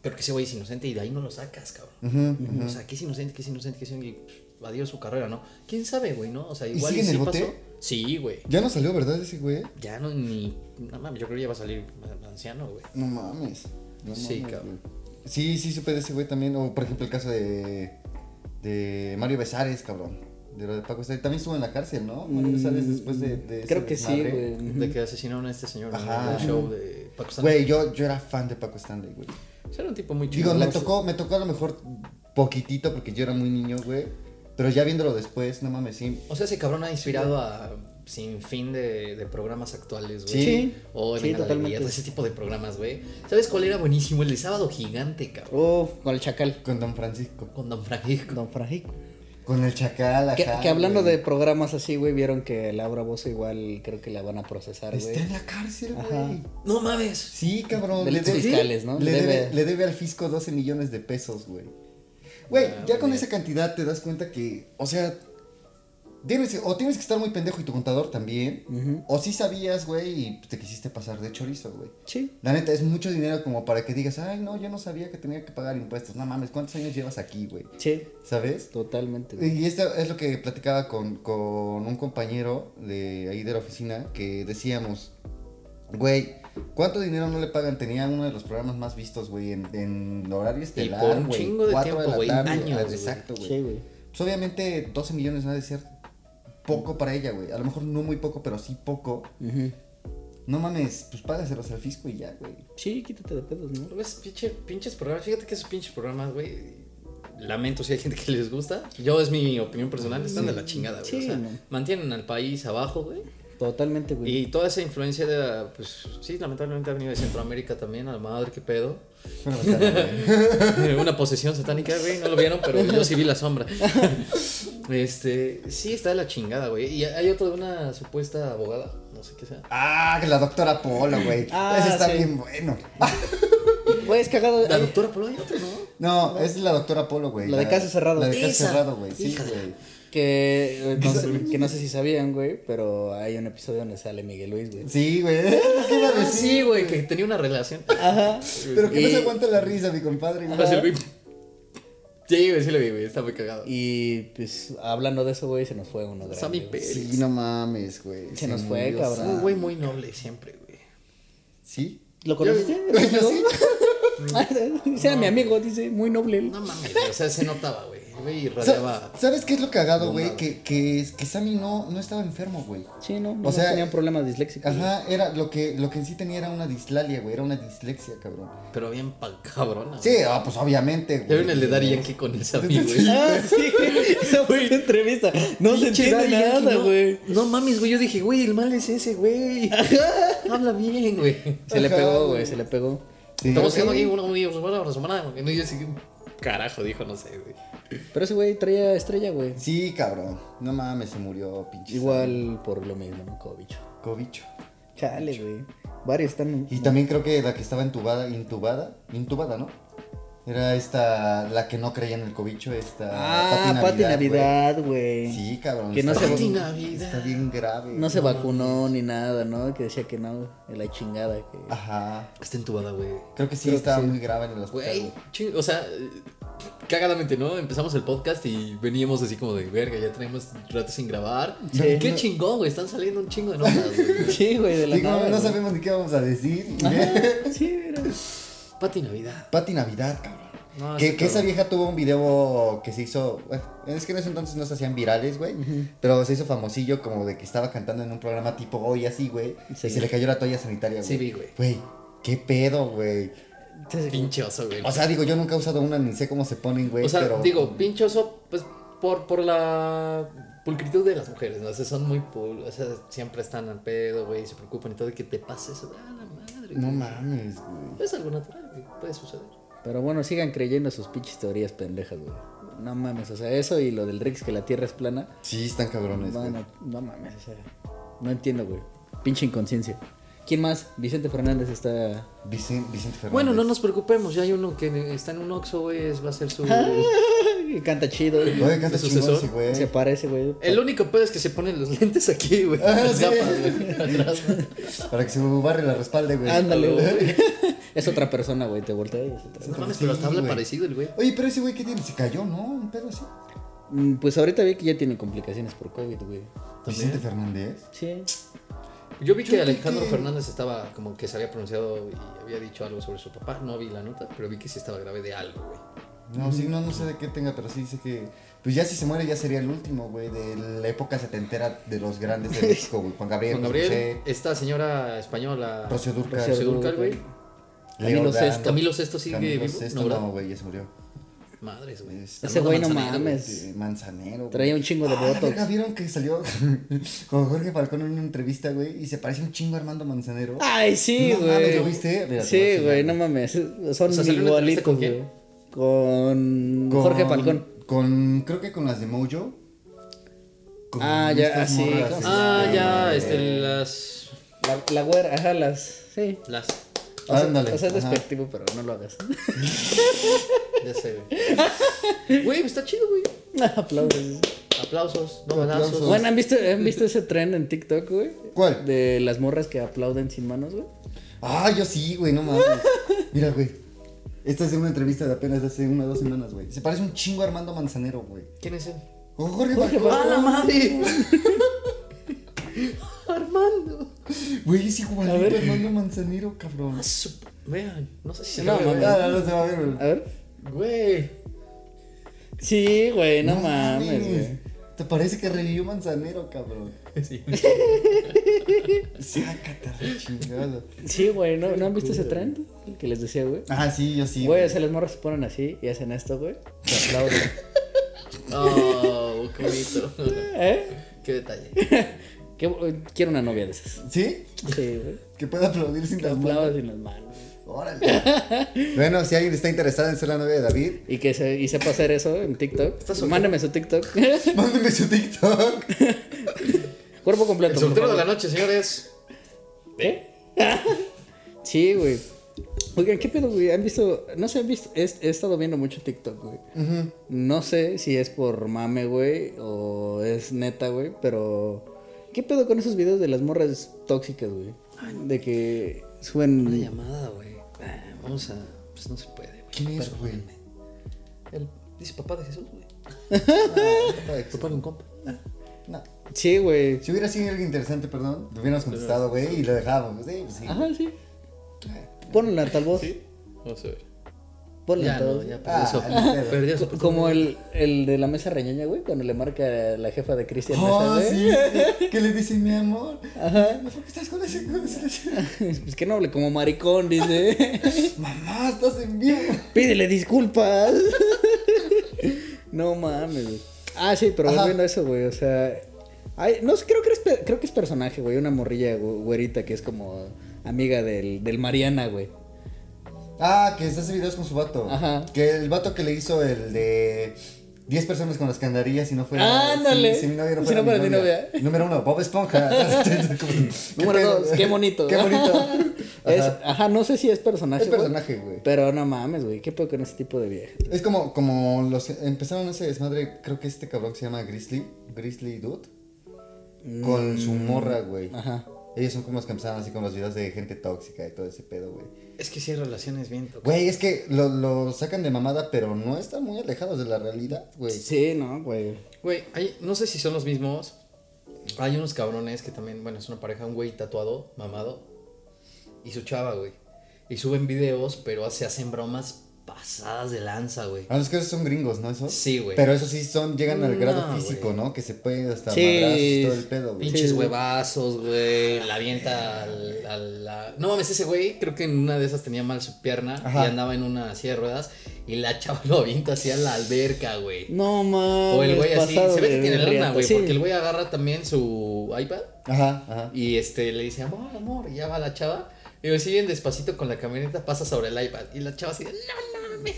Pero que ese güey es inocente y de ahí no lo sacas, cabrón. Ujú, ujú. O sea, que es inocente, que es inocente, que es inocente. Y adiós su carrera, ¿no? ¿Quién sabe, güey, no? O sea, ¿Y igual sigue en el bote? pasó. Sí, güey. Ya no salió, ¿verdad, ese güey? Ya no, ni. No mames, yo creo que ya va a salir anciano, güey. No mames. No Sí, mames, cabrón. güey. Sí, sí, supe de ese güey también. O, por ejemplo, el caso de. de Mario Besares, cabrón. De lo de Paco Stanley. También estuvo en la cárcel, ¿no? Mario Besares después de. de Creo que sí, güey. De que asesinaron a este señor en Ajá. el show de Paco Stanley. Güey, yo, yo era fan de Paco Stanley, güey. O sea, era un tipo muy chido. Digo, me tocó, me tocó a lo mejor poquitito porque yo era muy niño, güey. Pero ya viéndolo después, no mames, sí. O sea, ese cabrón ha inspirado a sin fin de, de programas actuales, güey. Sí. O Sí, totalmente. Todo ese tipo de programas, güey. ¿Sabes cuál era buenísimo? El de Sábado Gigante, cabrón. Uf, con el chacal. Con Don Francisco. Con Don Francisco. Don Francisco. Con el chacal, Que, ajá, que hablando güey. de programas así, güey, vieron que Laura Bozo igual creo que la van a procesar, güey. Está en la cárcel, Ajá. güey. No mames. Sí, cabrón. Delitos debe- fiscales, ¿no? Le Le debe, debe- le debe al fisco 12 millones de pesos, güey. Güey, Ah, ya con esa cantidad te das cuenta que, o sea, tienes, o tienes que estar muy pendejo y tu contador también, o sí sabías, güey, y te quisiste pasar de chorizo, güey. Sí. La neta, es mucho dinero como para que digas, ay, no, yo no sabía que tenía que pagar impuestos. No mames, ¿cuántos años llevas aquí, güey? Sí. ¿Sabes? Totalmente. güey. Y esto es lo que platicaba con, con un compañero de ahí de la oficina que decíamos, güey, ¿cuánto dinero no le pagan? Tenía uno de los programas más vistos, güey, en, en horario estelar, por un güey, chingo de tiempo, güey, años, güey. Exacto, güey. Sí, güey. Pues obviamente 12 millones no ha de ser poco para ella, güey. A lo mejor no muy poco, pero sí poco. No mames, pues págaselos al fisco y ya, güey. Sí, quítate de pedos, ¿no? ¿No ves pinche, pinches programas? Fíjate que esos pinches programas, güey. Lamento si hay gente que les gusta. Yo es mi opinión personal, están de la chingada, güey. Sí, o sea, no. mantienen al país abajo, güey. Totalmente, güey. Y toda esa influencia de, pues, sí, lamentablemente ha venido de Centroamérica también, a la madre, qué pedo. *laughs* Una posesión satánica, güey, no lo vieron, pero yo sí vi la sombra. Este, sí, está de la chingada, güey. Y hay otro de una supuesta abogada, no sé qué sea. Ah, que la doctora Polo, güey. Ah, Ese está sí. bien bueno. *laughs* Güey, es cagado. La Hay- doctora Polo hay otro, ¿no? No, es la doctora Polo, güey. La de caso cerrado. La de caso Esa. cerrado, güey. Sí, güey. Que, eh, no sé, que no sé si sabían, güey, pero hay un episodio donde sale Miguel Luis, güey. Sí, güey. *laughs* ¿Qué iba a Ah, decir? sí, güey, que tenía una relación. Ajá. Pero que no se aguanta la risa, mi compadre. Ah, sí, güey, sí lo vi, güey, está muy cagado. Y pues hablando de eso, güey, se nos fue uno grande. Sammy. Pérez. Sí, no mames, güey. Se nos fue, cabrón. Un güey muy noble siempre, güey. ¿Sí? ¿Lo conociste? *laughs* Sí. *laughs* Era mi amigo, dice, muy noble. No mames, o sea, se notaba, güey. Güey, irradiaba. ¿Sabes qué es lo cagado, güey? Que, que, que Sammy no, no estaba enfermo, güey. Sí, no, no O sea, tenía problemas disléxicos. Ajá, era lo que, lo que en sí tenía era una dislalia, güey. Era una dislexia, cabrón. Pero bien pal cabrona. Sí, ah, pues obviamente, Ya güey. ven el de Daddy Yankee con el Sammy, güey. Ah, sí, esa fue la entrevista. No se entiende Yankee, nada, no- güey. No mames, güey. Yo dije, güey, el mal es ese, güey. *laughs* Habla bien, güey. Se le pegó, güey. se le pegó. Sí, Estamos haciendo aquí una, una, una, una semana. Y no, yo carajo, dijo, no sé, güey. Pero ese güey traía estrella, güey. Sí, cabrón. No mames, se murió, pinche. Igual por lo mismo, ¿no? Como bicho. Sammy. Cobicho. Chale, güey. Varios están. Y también creo que la que estaba intubada, intubada, intubada, ¿no? Era esta, la que no creía en el cobicho, esta. Ah, Pati Navidad, güey. Sí, cabrón. Que no se- bien- Navidad. Está bien grave. No se vacunó ni nada, ¿no? Que decía que no, de la chingada. Que... Ajá. Está entubada, güey. Creo que sí Creo que estaba sí. muy grave en el hospital. Güey, o sea, cagadamente, ¿no? Empezamos el podcast y veníamos así como de verga, ya tenemos rato sin grabar. Sí. Qué chingón, güey, están saliendo un chingo de notas, güey. *laughs* Sí, güey, de la Digo, nada. no sabemos ni qué vamos a decir. Sí, mira. Pati Navidad. Pati Navidad, cabrón. No, que, que esa vieja tuvo un video que se hizo. es que en ese entonces no se hacían virales, güey. Pero se hizo famosillo como de que estaba cantando en un programa tipo hoy así, güey. Sí. Y se le cayó la toalla sanitaria, güey. Sí, vi, güey. Güey, qué pedo, güey. Pinche oso, güey. O sea, digo, yo nunca he usado una ni sé cómo se ponen, güey. O sea, pero... digo, pinche oso, pues por, por la pulcritud de las mujeres, ¿no? O sea, son muy pul, o sea, siempre están al pedo, güey, se preocupan y todo, y que te pase eso. Ah, la madre. No güey. mames, güey. Es algo natural, puede suceder. Pero bueno, sigan creyendo sus pinches teorías pendejas, güey. No mames, o sea, eso y lo del Rix que la Tierra es plana. Sí, están cabrones, güey. No mames, o sea, no entiendo, güey. Pinche inconsciencia. ¿Quién más? Vicente Fernández está. Vicente, Vicente Fernández. Bueno, no nos preocupemos, ya hay uno que está en un Oxxo, güey, es- va a ser su... *laughs* Canta chido. Oye, canta ¿Su chingón sucesor? ese, güey. Se parece, güey. El único pedo es que se ponen los lentes aquí, güey. Ah, las sí. gafas, güey, atrás, güey. *laughs* Para que su barrio la respalde, güey. Ándale, güey. *laughs* es otra persona, güey. Te volteas. y es otra. No mames, pero hasta habla güey. parecido el güey. Oye, pero ese güey, ¿qué tiene? Se cayó, ¿no? Un pedo así. Mm, Pues ahorita vi que ya tiene complicaciones por COVID, güey. Vicente Fernández. Sí. Yo vi que Alejandro Fernández estaba como que se había pronunciado y había dicho algo sobre su papá. No vi la nota, pero vi que sí estaba grave de algo, güey. No, sí, no, no sé de qué tenga, pero sí dice que. Pues ya si se muere, ya sería el último, güey, de la época setentera de los grandes de México, güey. Juan Gabriel, Juan Gabriel, José, esta señora española. Rocío Dúrcal, Rocío Dúrcal, güey. Camilo Sesto. Camilo Sesto sigue Camilo vivo, Sesto, ¿no, verdad? no, güey, ya se murió. Madres, güey. Este, Ese güey no güey. mames. Este, Manzanero. güey. Traía un chingo de Ah, la botox. verga, ¿Vieron que salió *laughs* con Jorge Falcón en una entrevista, güey? Y se parece un chingo a Armando Manzanero. Ay, sí, No mames, güey. ¿lo viste? Mira, sí, güey, güey. no mames. Son O sea, ¿salió una entrevista igualitos, con güey. Con, Jorge Falcón. Con, creo que con las de Mojo. Con Ah, ya, estas sí, morras, ¿cómo se Ah, este, ya, este, las. La, la güera, ajá, las. Sí. Las. O sea, Ándale, o sea, es ajá. despectivo, pero no lo hagas. *laughs* Ya sé, güey. Güey, está chido, güey. Aplausos. Aplausos, no balazos. Bueno, ¿han visto, ¿han visto ese tren en TikTok, güey? ¿Cuál? De las morras que aplauden sin manos, güey. Ah, yo sí, güey, no mames. Mira, güey. Esta es de una entrevista de apenas de hace una o dos semanas, güey. Se parece un chingo a Armando Manzanero, güey. ¿Quién es él? Jorge, Jorge Falcón. ¡Ah, la madre! *laughs* Armando. Güey, es igualito A ver. a Armando Manzanero, cabrón. Ah, su- Vean, no sé si se No, ve. Ah, no, no se va a ver, güey. A ver. Güey. Sí, güey, no, mames, güey. Te parece que revivió Manzanero, cabrón. *laughs* Sí. Sácate chingada. Sí, güey, ¿no, ¿no han visto ese tren? El que les decía, güey. Ah, sí, yo sí. Güey, o sea, las morras se ponen así y hacen esto, güey. Se aplauden. *laughs* Oh, qué bonito. ¿Eh? Qué detalle. *laughs* Qué- quiero una novia de esas. ¿Sí? Sí, güey. Que pueda aplaudir sin Que las manos. sin las manos. Órale. bueno, si alguien está interesado en ser la novia de David, Y que se, y sepa hacer eso en TikTok. Mándeme su TikTok. *laughs* mándeme su TikTok. *laughs* Cuerpo completo. El soltero de la noche, señores. ¿Eh? *laughs* Sí, güey. Oigan, ¿qué pedo, güey? ¿Han visto? No sé, han visto. He, he estado viendo mucho TikTok, güey. No sé si es por mame, güey, o es neta, güey, pero. ¿Qué pedo con esos videos de las morras tóxicas, güey? De que Una suben. llamada, güey. Ah, Vamos a. Pues no se puede, güey. ¿Quién es, güey? Él dice papá de Jesús, güey. Ah, Papá de *laughs* un compa. No. Sí, güey. Si hubiera sido alguien interesante, perdón, lo hubiéramos contestado, güey, y lo dejábamos. Sí, pues sí. Ajá, sí. Ponle tal voz. Vamos a ver. Ponle Ya, tal no, ya Ah, perdió su. Perdió. Como el, el de la mesa reñoña, güey, cuando le marca la jefa de Cristian Oh, Mesa, sí. güey. *laughs* Que le dice mi amor. Ajá. ¿Por qué estás con ese? Con ese? *laughs* Pues que no hable como maricón, dice. *laughs* Mamá, estás en vivo. Pídele disculpas. no mames, güey. Ah, sí, pero Ajá. volviendo a eso, güey, o sea. ay, no sé, creo que, es, creo que es personaje, güey. Una morrilla güe- güerita que es como amiga del, del Mariana, güey. Ah, que se hace videos con su vato. Ajá. Que el vato que le hizo el de. 10 personas con las que andarías si no fuera. Ándale. Si, si mi novia no Si fuera, no fuera mi mi novia. Número uno, Bob Esponja. *laughs* *laughs* ¿Qué Número dos, qué bonito. Qué bonito. *laughs* Es- Ajá. no sé si es personaje. Es personaje, güey. Pero no mames, güey. ¿Qué pedo con ese tipo de viejas? Es como, como los empezaron ese desmadre, creo que este cabrón que se llama Grizzly, Grizzly Dude, con su morra, güey. Mm. Ajá. Ellos son como los que empezaron así con los videos de gente tóxica y todo ese pedo, güey. Es que sí hay relaciones bien tóxicas. Güey, es que lo, lo sacan de mamada, pero no están muy alejados de la realidad, güey. Sí, no, güey. Güey, hay- no sé si son los mismos. Hay unos cabrones que también, bueno, es una pareja, un güey tatuado, mamado, y su chava, güey. Y suben videos, pero se hacen bromas pasadas de lanza, güey. A los que esos son gringos, ¿no? Eso. Sí, güey. Pero eso sí son, llegan al No, grado físico. ¿no? Que se puede hasta Sí. madrazos todo el pedo, güey. Pinches Sí. huevazos, güey. La avienta al, al-. No mames, ese güey, creo que en una de esas tenía mal su pierna Ajá. y andaba en una silla de ruedas. Y la chava *laughs* lo avienta hacia la alberca, güey. No mames. O el güey así. Se ve que tiene lana, güey. sí. Porque el güey agarra también su iPad. Ajá, ajá. Y este le dice, amor, amor, y ya va la chava. Y lo siguen despacito con la camioneta, pasa sobre el iPad. Y la chava así de, no, no, mames".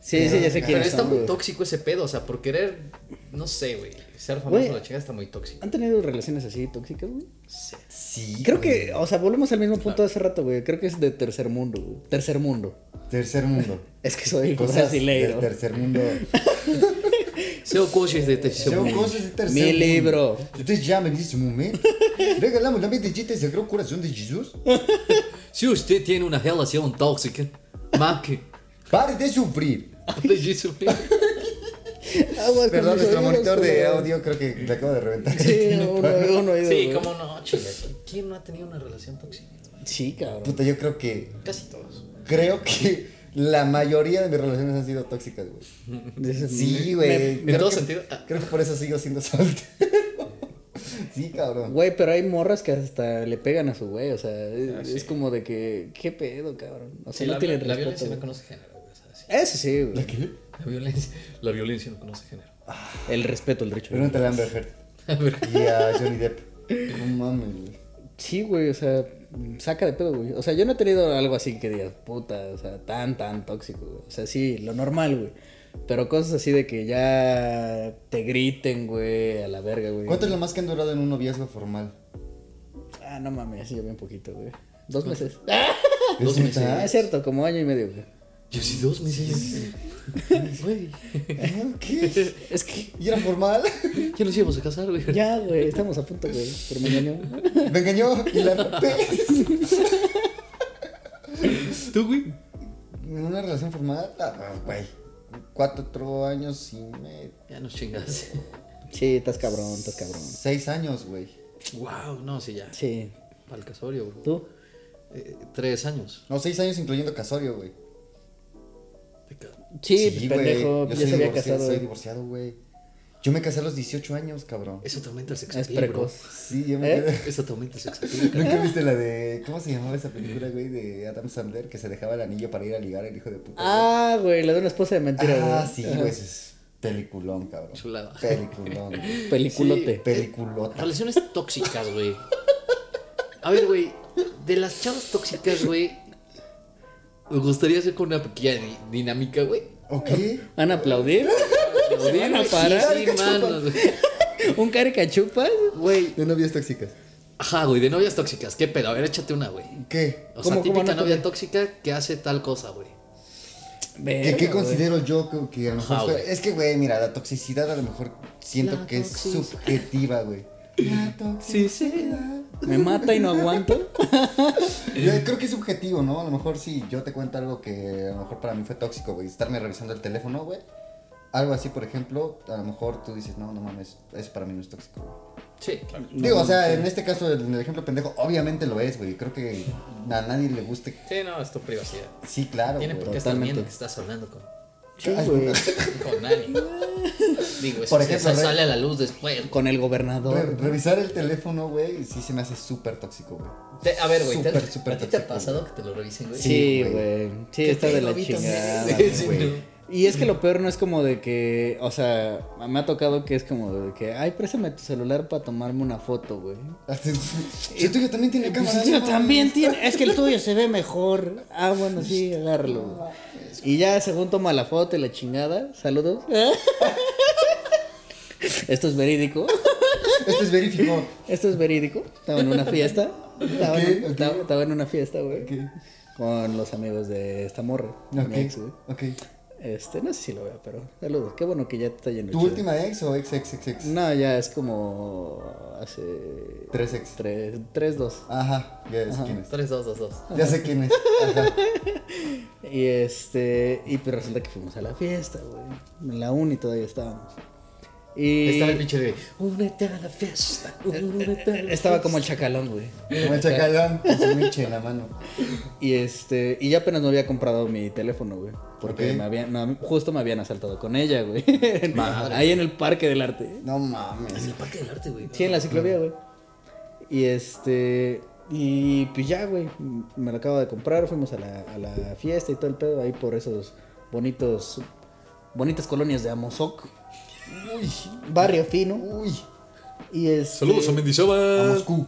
Sí, sí, ya sé quién Pero es. está muy tóxico ese pedo, o sea, por querer, no sé, güey. Ser famoso Güey. la chica está muy tóxico. ¿Han tenido relaciones así tóxicas, güey? Sí. Sí. Creo güey. que, o sea, volvemos al mismo punto de hace rato, güey. Creo que es de tercer mundo, güey. Tercer mundo. Tercer mundo. *laughs* Es que soy Cosas brasileiro. del tercer mundo. *laughs* Seo coches de tercer mundo. cosas del tercer Mi mundo. libro. Ustedes llamen en este momento. *laughs* Regalamos la medallita del Sagrado Corazón de Jesús. Si usted tiene una relación tóxica, marque. Pare de sufrir. De Jesús. Aguas Perdón, nuestro oídos, monitor de audio creo que le acabo de reventar. Sí, *laughs* uno, uno Sí, cómo no, chile. ¿Quién no ha tenido una relación tóxica? Sí, cabrón. Puta, yo creo que. Casi todos. Creo que la mayoría de mis relaciones han sido tóxicas, güey. Sí, güey. En todo que- sentido. ah, Creo que por eso sigo siendo soltero. *laughs* sí, cabrón. Güey, pero hay morras que hasta le pegan a su güey, o sea, es, Ah, sí. es como de que, ¿qué pedo, cabrón? O sea, Sí, no la, tienen la respeto. violencia no conoce género, güey. o sea, sí. Eso sí, güey. qué? La violencia, la violencia no conoce género. El respeto, el derecho. Pregúntale a Amber Heard. Y a Johnny Depp. No mames, güey. Sí, güey, o sea, saca de pedo, güey. O sea, yo no he tenido algo así que digas, puta, o sea, tan, tan tóxico, güey. O sea, sí, lo normal, güey. Pero cosas así de que ya te griten, güey, a la verga, güey. ¿Cuánto es lo más que han durado en un noviazgo formal? Ah, no mames, yo bien poquito, güey. Dos meses. Dos ¿Es meses. Ah, es cierto, como año y medio, güey. Yo sí, dos meses. Güey. ¿Qué? *laughs* Es que ¿Y era formal? Ya nos íbamos a casar, güey. ya, güey, estamos a punto, güey. Pero me engañó. Me engañó y la rapé. *laughs* ¿Tú, güey? ¿En una relación formal? Ah, güey. Cuatro años y medio. Ya nos chingas. Sí, estás cabrón, estás cabrón. Seis años, güey. Wow, no, sí, ya. Sí. Para el casorio, güey. ¿Tú? Eh, tres años. No, seis años incluyendo casorio, güey. Sí, güey. pendejo, Yo ya soy se había divorciado, casado. Soy divorciado, güey. Yo me casé a los 18 años, cabrón. Eso te aumenta el sex Es precoz. Sí, yo me ¿Eh? quedé. Eso te aumenta el sex appeal, *laughs* ¿Nunca viste la de. ¿Cómo se llamaba esa película, güey? De Adam Sandler, que se dejaba el anillo para ir a ligar el hijo de puta. Ah, güey, la de una esposa de mentira, güey. Ah, sí, güey. ese es peliculón, cabrón. Chulada. Peliculón. güey. *laughs* Peliculote. Sí. Peliculota. Relaciones tóxicas, güey. A ver, güey. De las chavas tóxicas, güey. Me gustaría hacer con una pequeña di- dinámica, güey. ¿Ok? ¿Van a aplaudir? ¿Van a parar? Sí, manos, güey. ¿Un caricachupas? Güey. De novias tóxicas. Ajá, güey, de novias tóxicas. ¿Qué pedo? A ver, échate una, güey. ¿Qué? O ¿Cómo, sea, típica no, novia tóxica que hace tal cosa, güey. ¿Qué, qué considero yo que, que a lo mejor Ajá, fue- güey. Es que, güey, mira, la toxicidad a lo mejor siento La que es toxicidad. subjetiva, güey. La toxicidad. ¿Me mata y no aguanto? *laughs* Yo creo que es subjetivo, ¿no? A lo mejor si yo te cuento algo que a lo mejor para mí fue tóxico, güey. Estarme revisando el teléfono, güey. Algo así, por ejemplo, a lo mejor tú dices, no, no mames, eso para mí no es tóxico, güey. Sí, claro. Digo, o sea, en este caso, en el ejemplo pendejo, obviamente lo es, güey. Creo que a nadie le guste. Sí, no, es tu privacidad. Sí, claro, Tiene por qué estar totalmente. viendo que estás hablando con, Sí, güey. con nadie. Digo, eso Por ejemplo, sale a la luz después. Con el Re- gobernador. revisar el teléfono, güey, sí se me hace súper tóxico, güey. A ver, güey, ¿te- Súper, súper ¿a ti te ha pasado que te lo revisen, güey? Sí, güey. Sí, está de la chingada. güey. Y es que lo peor no es como de que, o sea, me ha tocado que es como de que, ay, préstame tu celular para tomarme una foto, güey. Así- Si el tuyo también tiene cámara. Yo ¿no? también tiene, es que el *laughs* tuyo se ve mejor. Ah, bueno, sí, agárralo. Y ya según toma la foto y la chingada, saludos. Esto es verídico. Esto es verificó. Esto es verídico. Estaba en una fiesta. Estaba, en, estaba- estaba en una fiesta, güey. Con los amigos de esta morra. mi ex, güey. Este, no sé si lo veo, pero saludos. Qué bueno que ya te está yendo. ¿Tu chido. última ex o ex, ex, ex, ex? No, ya es como hace Tres ex. tres, tres, dos. Ajá, ya sé quién es. 3, 2, 2, 2. Ya sé quién es. Ajá. *laughs* Y este, y pues resulta que fuimos a la fiesta, güey. En la uni todavía estábamos. Y Estaba el pinche de. Únete a la fiesta. Únete a la estaba como el chacalón, güey. Como el chacalón *laughs* con su miche en la mano. Y este, y ya apenas me había comprado mi teléfono, güey. Porque Ok. me habían, no, justo me habían asaltado con ella, güey. Madre. *laughs* Ahí en el Parque del Arte. No mames. En el Parque del Arte, güey. Sí, en la ciclovía, güey. Y este. Y pues ya, güey. Me lo acabo de comprar. Fuimos a la, a la fiesta y todo el pedo. Ahí por esos bonitos. Bonitas colonias de Amozoc. Uy, Barrio fino. uy. Y este, Saludos a A Mendizábal. *laughs* Moscú.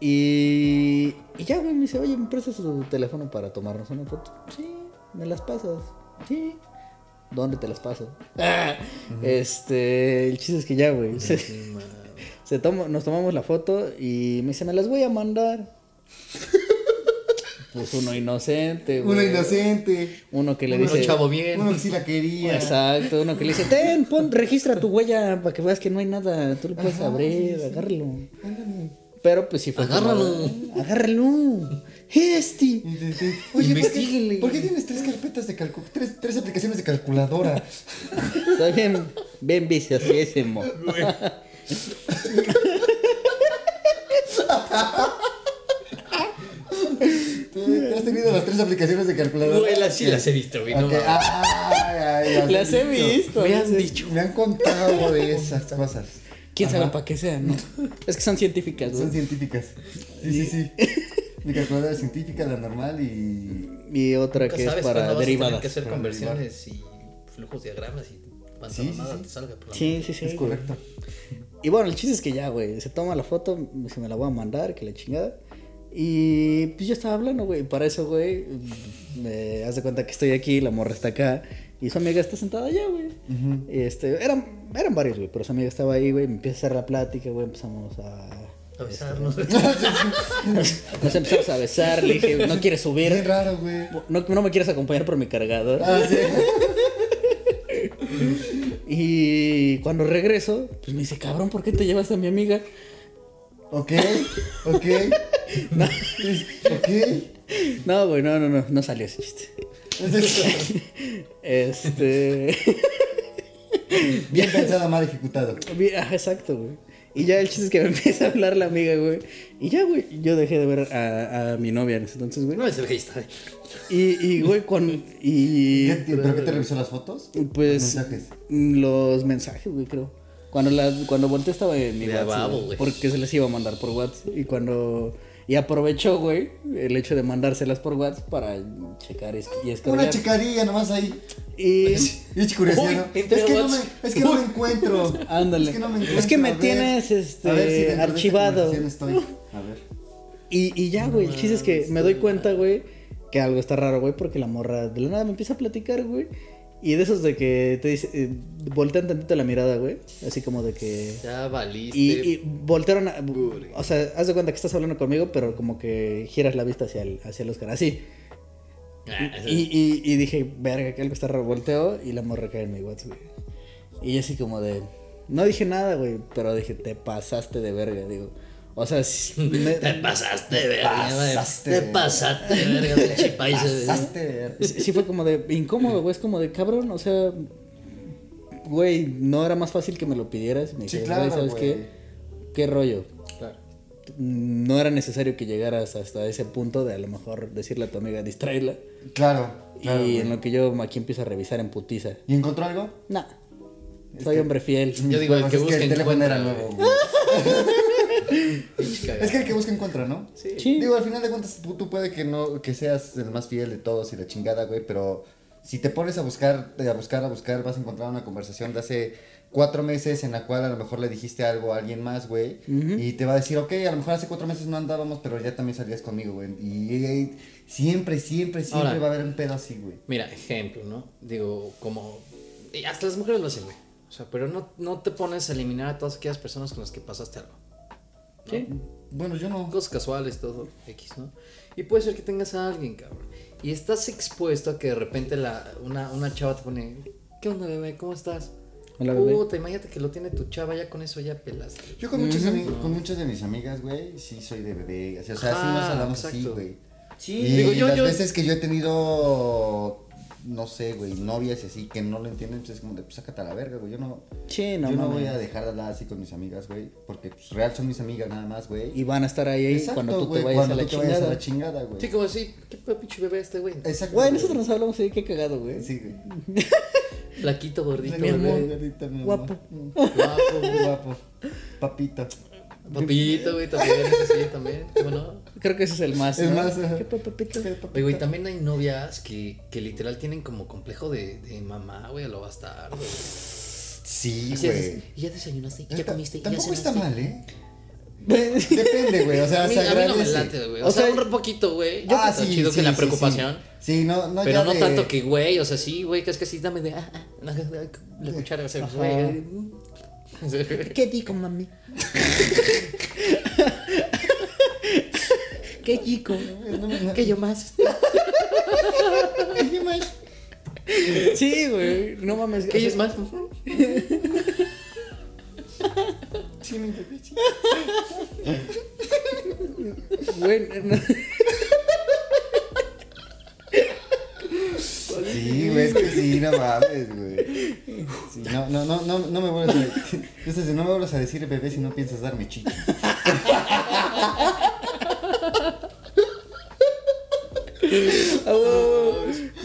Y. Y ya, güey, me dice, oye, ¿me prestas tu teléfono para tomarnos una foto? Sí, me las pasas. Sí. ¿Dónde te las paso? *laughs* Ah, Este. El chiste es que ya, güey. Se, *laughs* se toma, nos tomamos la foto y me dice, me las voy a mandar. Pues uno inocente, güey. Uno inocente. Uno que le Uno dice. chavo bien. Uno que *laughs* sí la quería. Exacto, uno que le dice, ten, pon, registra tu huella para que veas que no hay nada, tú lo puedes Ajá, abrir, sí, agárralo. Pero pues sí fue como, Agárralo. agárralo. Este. Oye, ¿por qué, Investíguele. ¿por qué tienes tres carpetas de calcu tres, tres aplicaciones de calculadora? *laughs* Está bien, bien viciosísimo. *laughs* ¿Te- ¿Has tenido las tres aplicaciones de calculadora? Güey, las sí las he visto, güey. No ay, ay, ay, Las he visto. Me han dicho. Me han contado de esas cosas. ¿Quién sabe para qué sean? no? Es que son científicas, Son güey. científicas. Sí, sí, sí. Mi calculadora es científica, la normal y. Y otra que es para derivadas. que hacer conversiones y flujos diagramas y Sí, sí, sí. salga por la Sí, sí, sí. Es correcto. Y bueno, el chiste es que ya, güey, se toma la foto, se me la voy a mandar, que la chingada. Y pues yo estaba hablando, güey. Para eso, güey, me hace cuenta que estoy aquí, la morra está acá. Y su amiga está sentada allá, güey. Y este, eran, eran varios, güey, pero su amiga estaba ahí, güey. Me empieza a hacer la plática, güey. Empezamos a. A besarnos. *laughs* Nos empezamos a besar. Le dije, ¿no quieres subir? raro, güey. No, no me quieres acompañar por mi cargador. Ah, sí. *laughs* Y cuando regreso, pues me dice, cabrón, ¿por qué te llevas a mi amiga? Ok, ok. *laughs* Ok. No, güey, no, no, no, no salió ese chiste. *laughs* Este. *laughs* Bien pensado, mal ejecutado. ah, exacto, güey. Y ya el chiste es que me empieza a hablar la amiga, güey. Y ya, güey, yo dejé de ver a, a mi novia en ese entonces, güey. No es el está. Y, y, güey, con. Y. ¿Qué- ¿Pero qué te revisó las fotos? Pues. Los mensajes. Los mensajes, güey, creo. Cuando, la, cuando volteé estaba en mi WhatsApp. Porque se les iba a mandar por WhatsApp. Y cuando. Y aprovechó, güey, el hecho de mandárselas por WhatsApp para checar y, y Una chicadilla nomás ahí. Y. *laughs* Y curiosidad, Es que no me, es que no me encuentro. *laughs* Ándale. Es que no me Es encuentro. que me a ver. tienes, este, A ver si dentro de esta archivado. Estoy. A ver. Y, y ya, güey, el chiste es que me doy cuenta, güey, que algo está raro, güey, porque la morra de la nada me empieza a platicar, güey. Y de esos de que te dice, eh, voltean tantito la mirada, güey. Así como de que... Ya valiste. Y, y voltearon a... O sea, haz de cuenta que estás hablando conmigo, pero como que giras la vista hacia el, hacia el Oscar, así. Ah, Y, y, y dije, verga, que algo está raro. Volteo y la morra cae en mi WhatsApp, güey. Y así como de... No dije nada, güey, pero dije, te pasaste de verga, digo. O sea, si- me- Te pasaste verga. Pasaste Te de- pasaste verga, *laughs* país. Pasaste de ver. Sí, sí fue como de incómodo, güey. Es como de cabrón, o sea. Güey, no era más fácil que me lo pidieras. Me Sí, dijeras, claro, "Güey, ¿sabes güey. qué? ¿Qué rollo? Claro. No era necesario que llegaras hasta ese punto de a lo mejor decirle a tu amiga, distraerla. Claro, claro. y güey. en lo que yo aquí empiezo a revisar en putiza. ¿Y encontró algo? Nah. Soy hombre fiel. Yo digo, el Pues que es busca el teléfono era güey. nuevo. *laughs* Es que el que busca encuentra, ¿no? Sí. Digo, al final de cuentas, tú, puede que no, que seas el más fiel de todos y la chingada, güey, pero Si te pones a buscar, a buscar, a buscar, vas a encontrar una conversación de hace cuatro meses en la cual a lo mejor le dijiste algo a alguien más, güey. Y te va a decir, ok, a lo mejor hace cuatro meses no andábamos, pero ya también salías conmigo, güey. Y, y siempre, siempre, siempre Ahora. va a haber un pedo así, güey. Mira, ejemplo, ¿no? Digo, como. y hasta las mujeres lo hacen, güey. O sea, pero no, no te pones a eliminar a todas aquellas personas con las que pasaste algo. Sí. Bueno, yo no. Cosas casuales, todo, X, ¿no? Y puede ser que tengas a alguien, cabrón. Y estás expuesto a que de repente la, una, una chava te pone, ¿qué onda, bebé? ¿Cómo estás? Hola, bebé. Puta, imagínate que lo tiene tu chava, ya con eso ya pelaste. Yo con, muchas, ami- con muchas de mis amigas, güey, sí soy de bebé. O sea, sí nos Ah, hablamos así, exacto. güey. Sí. Y Digo, yo- las yo- veces que yo he tenido, no sé, güey, novias y así que no lo entienden, pues es como de, pues sácate a la verga, güey. Yo no, Sí, no yo no voy a dejar de hablar así con mis amigas, güey. Porque pues real son mis amigas nada más, güey. Y van a estar ahí, Exacto, cuando tú güey, te vayas cuando a la tú te vayas chingada. a la chingada, güey. Sí, como así, ¿qué pinche bebé este, güey? Exacto. Güey, nosotros nos hablamos ahí, qué cagado, güey. Sí, güey. *laughs* Flaquito, gordito, Mi amor, bebé. gordita, mi amor. Guapo. Guapo, Guapo. Papito. Papito, güey, también, *laughs* ese sí, también. ¿Cómo no? Creo que ese es el más. Es ¿no? más. ¿Qué papito? Oye, güey, también hay novias que, que literal tienen como complejo de, de mamá, güey, a lo bastardo. güey. Sí, Así güey. es, ¿y ya desayunaste? ¿Y ya comiste? ¿Y ya Tampoco está mal, ¿eh? *laughs* Depende, güey. O sea, A mí, se a mí no me late, güey. O, O sea, sea, un poquito, güey. Ah, sí, chido sí, que la sí, preocupación. Sí, Sí, no, no pero ya no de- tanto que, güey, o sea, sí, güey, que es que sí, dame de. Ah, ah, la, la- la cuchara, o sea, güey. *laughs* ¿Qué digo, mami? Qué chico. ¿Qué yo más? ¿Qué más? Sí, güey. No mames. ¿Qué sea, más? Sí, mi bebé, sí. Güey, no- Sí, güey, es que sí, no mames, güey. Sí, no, no, no, no, no me vuelvas a decir. Entonces, no me vuelvas a decir bebé si no piensas darme chichi. *laughs*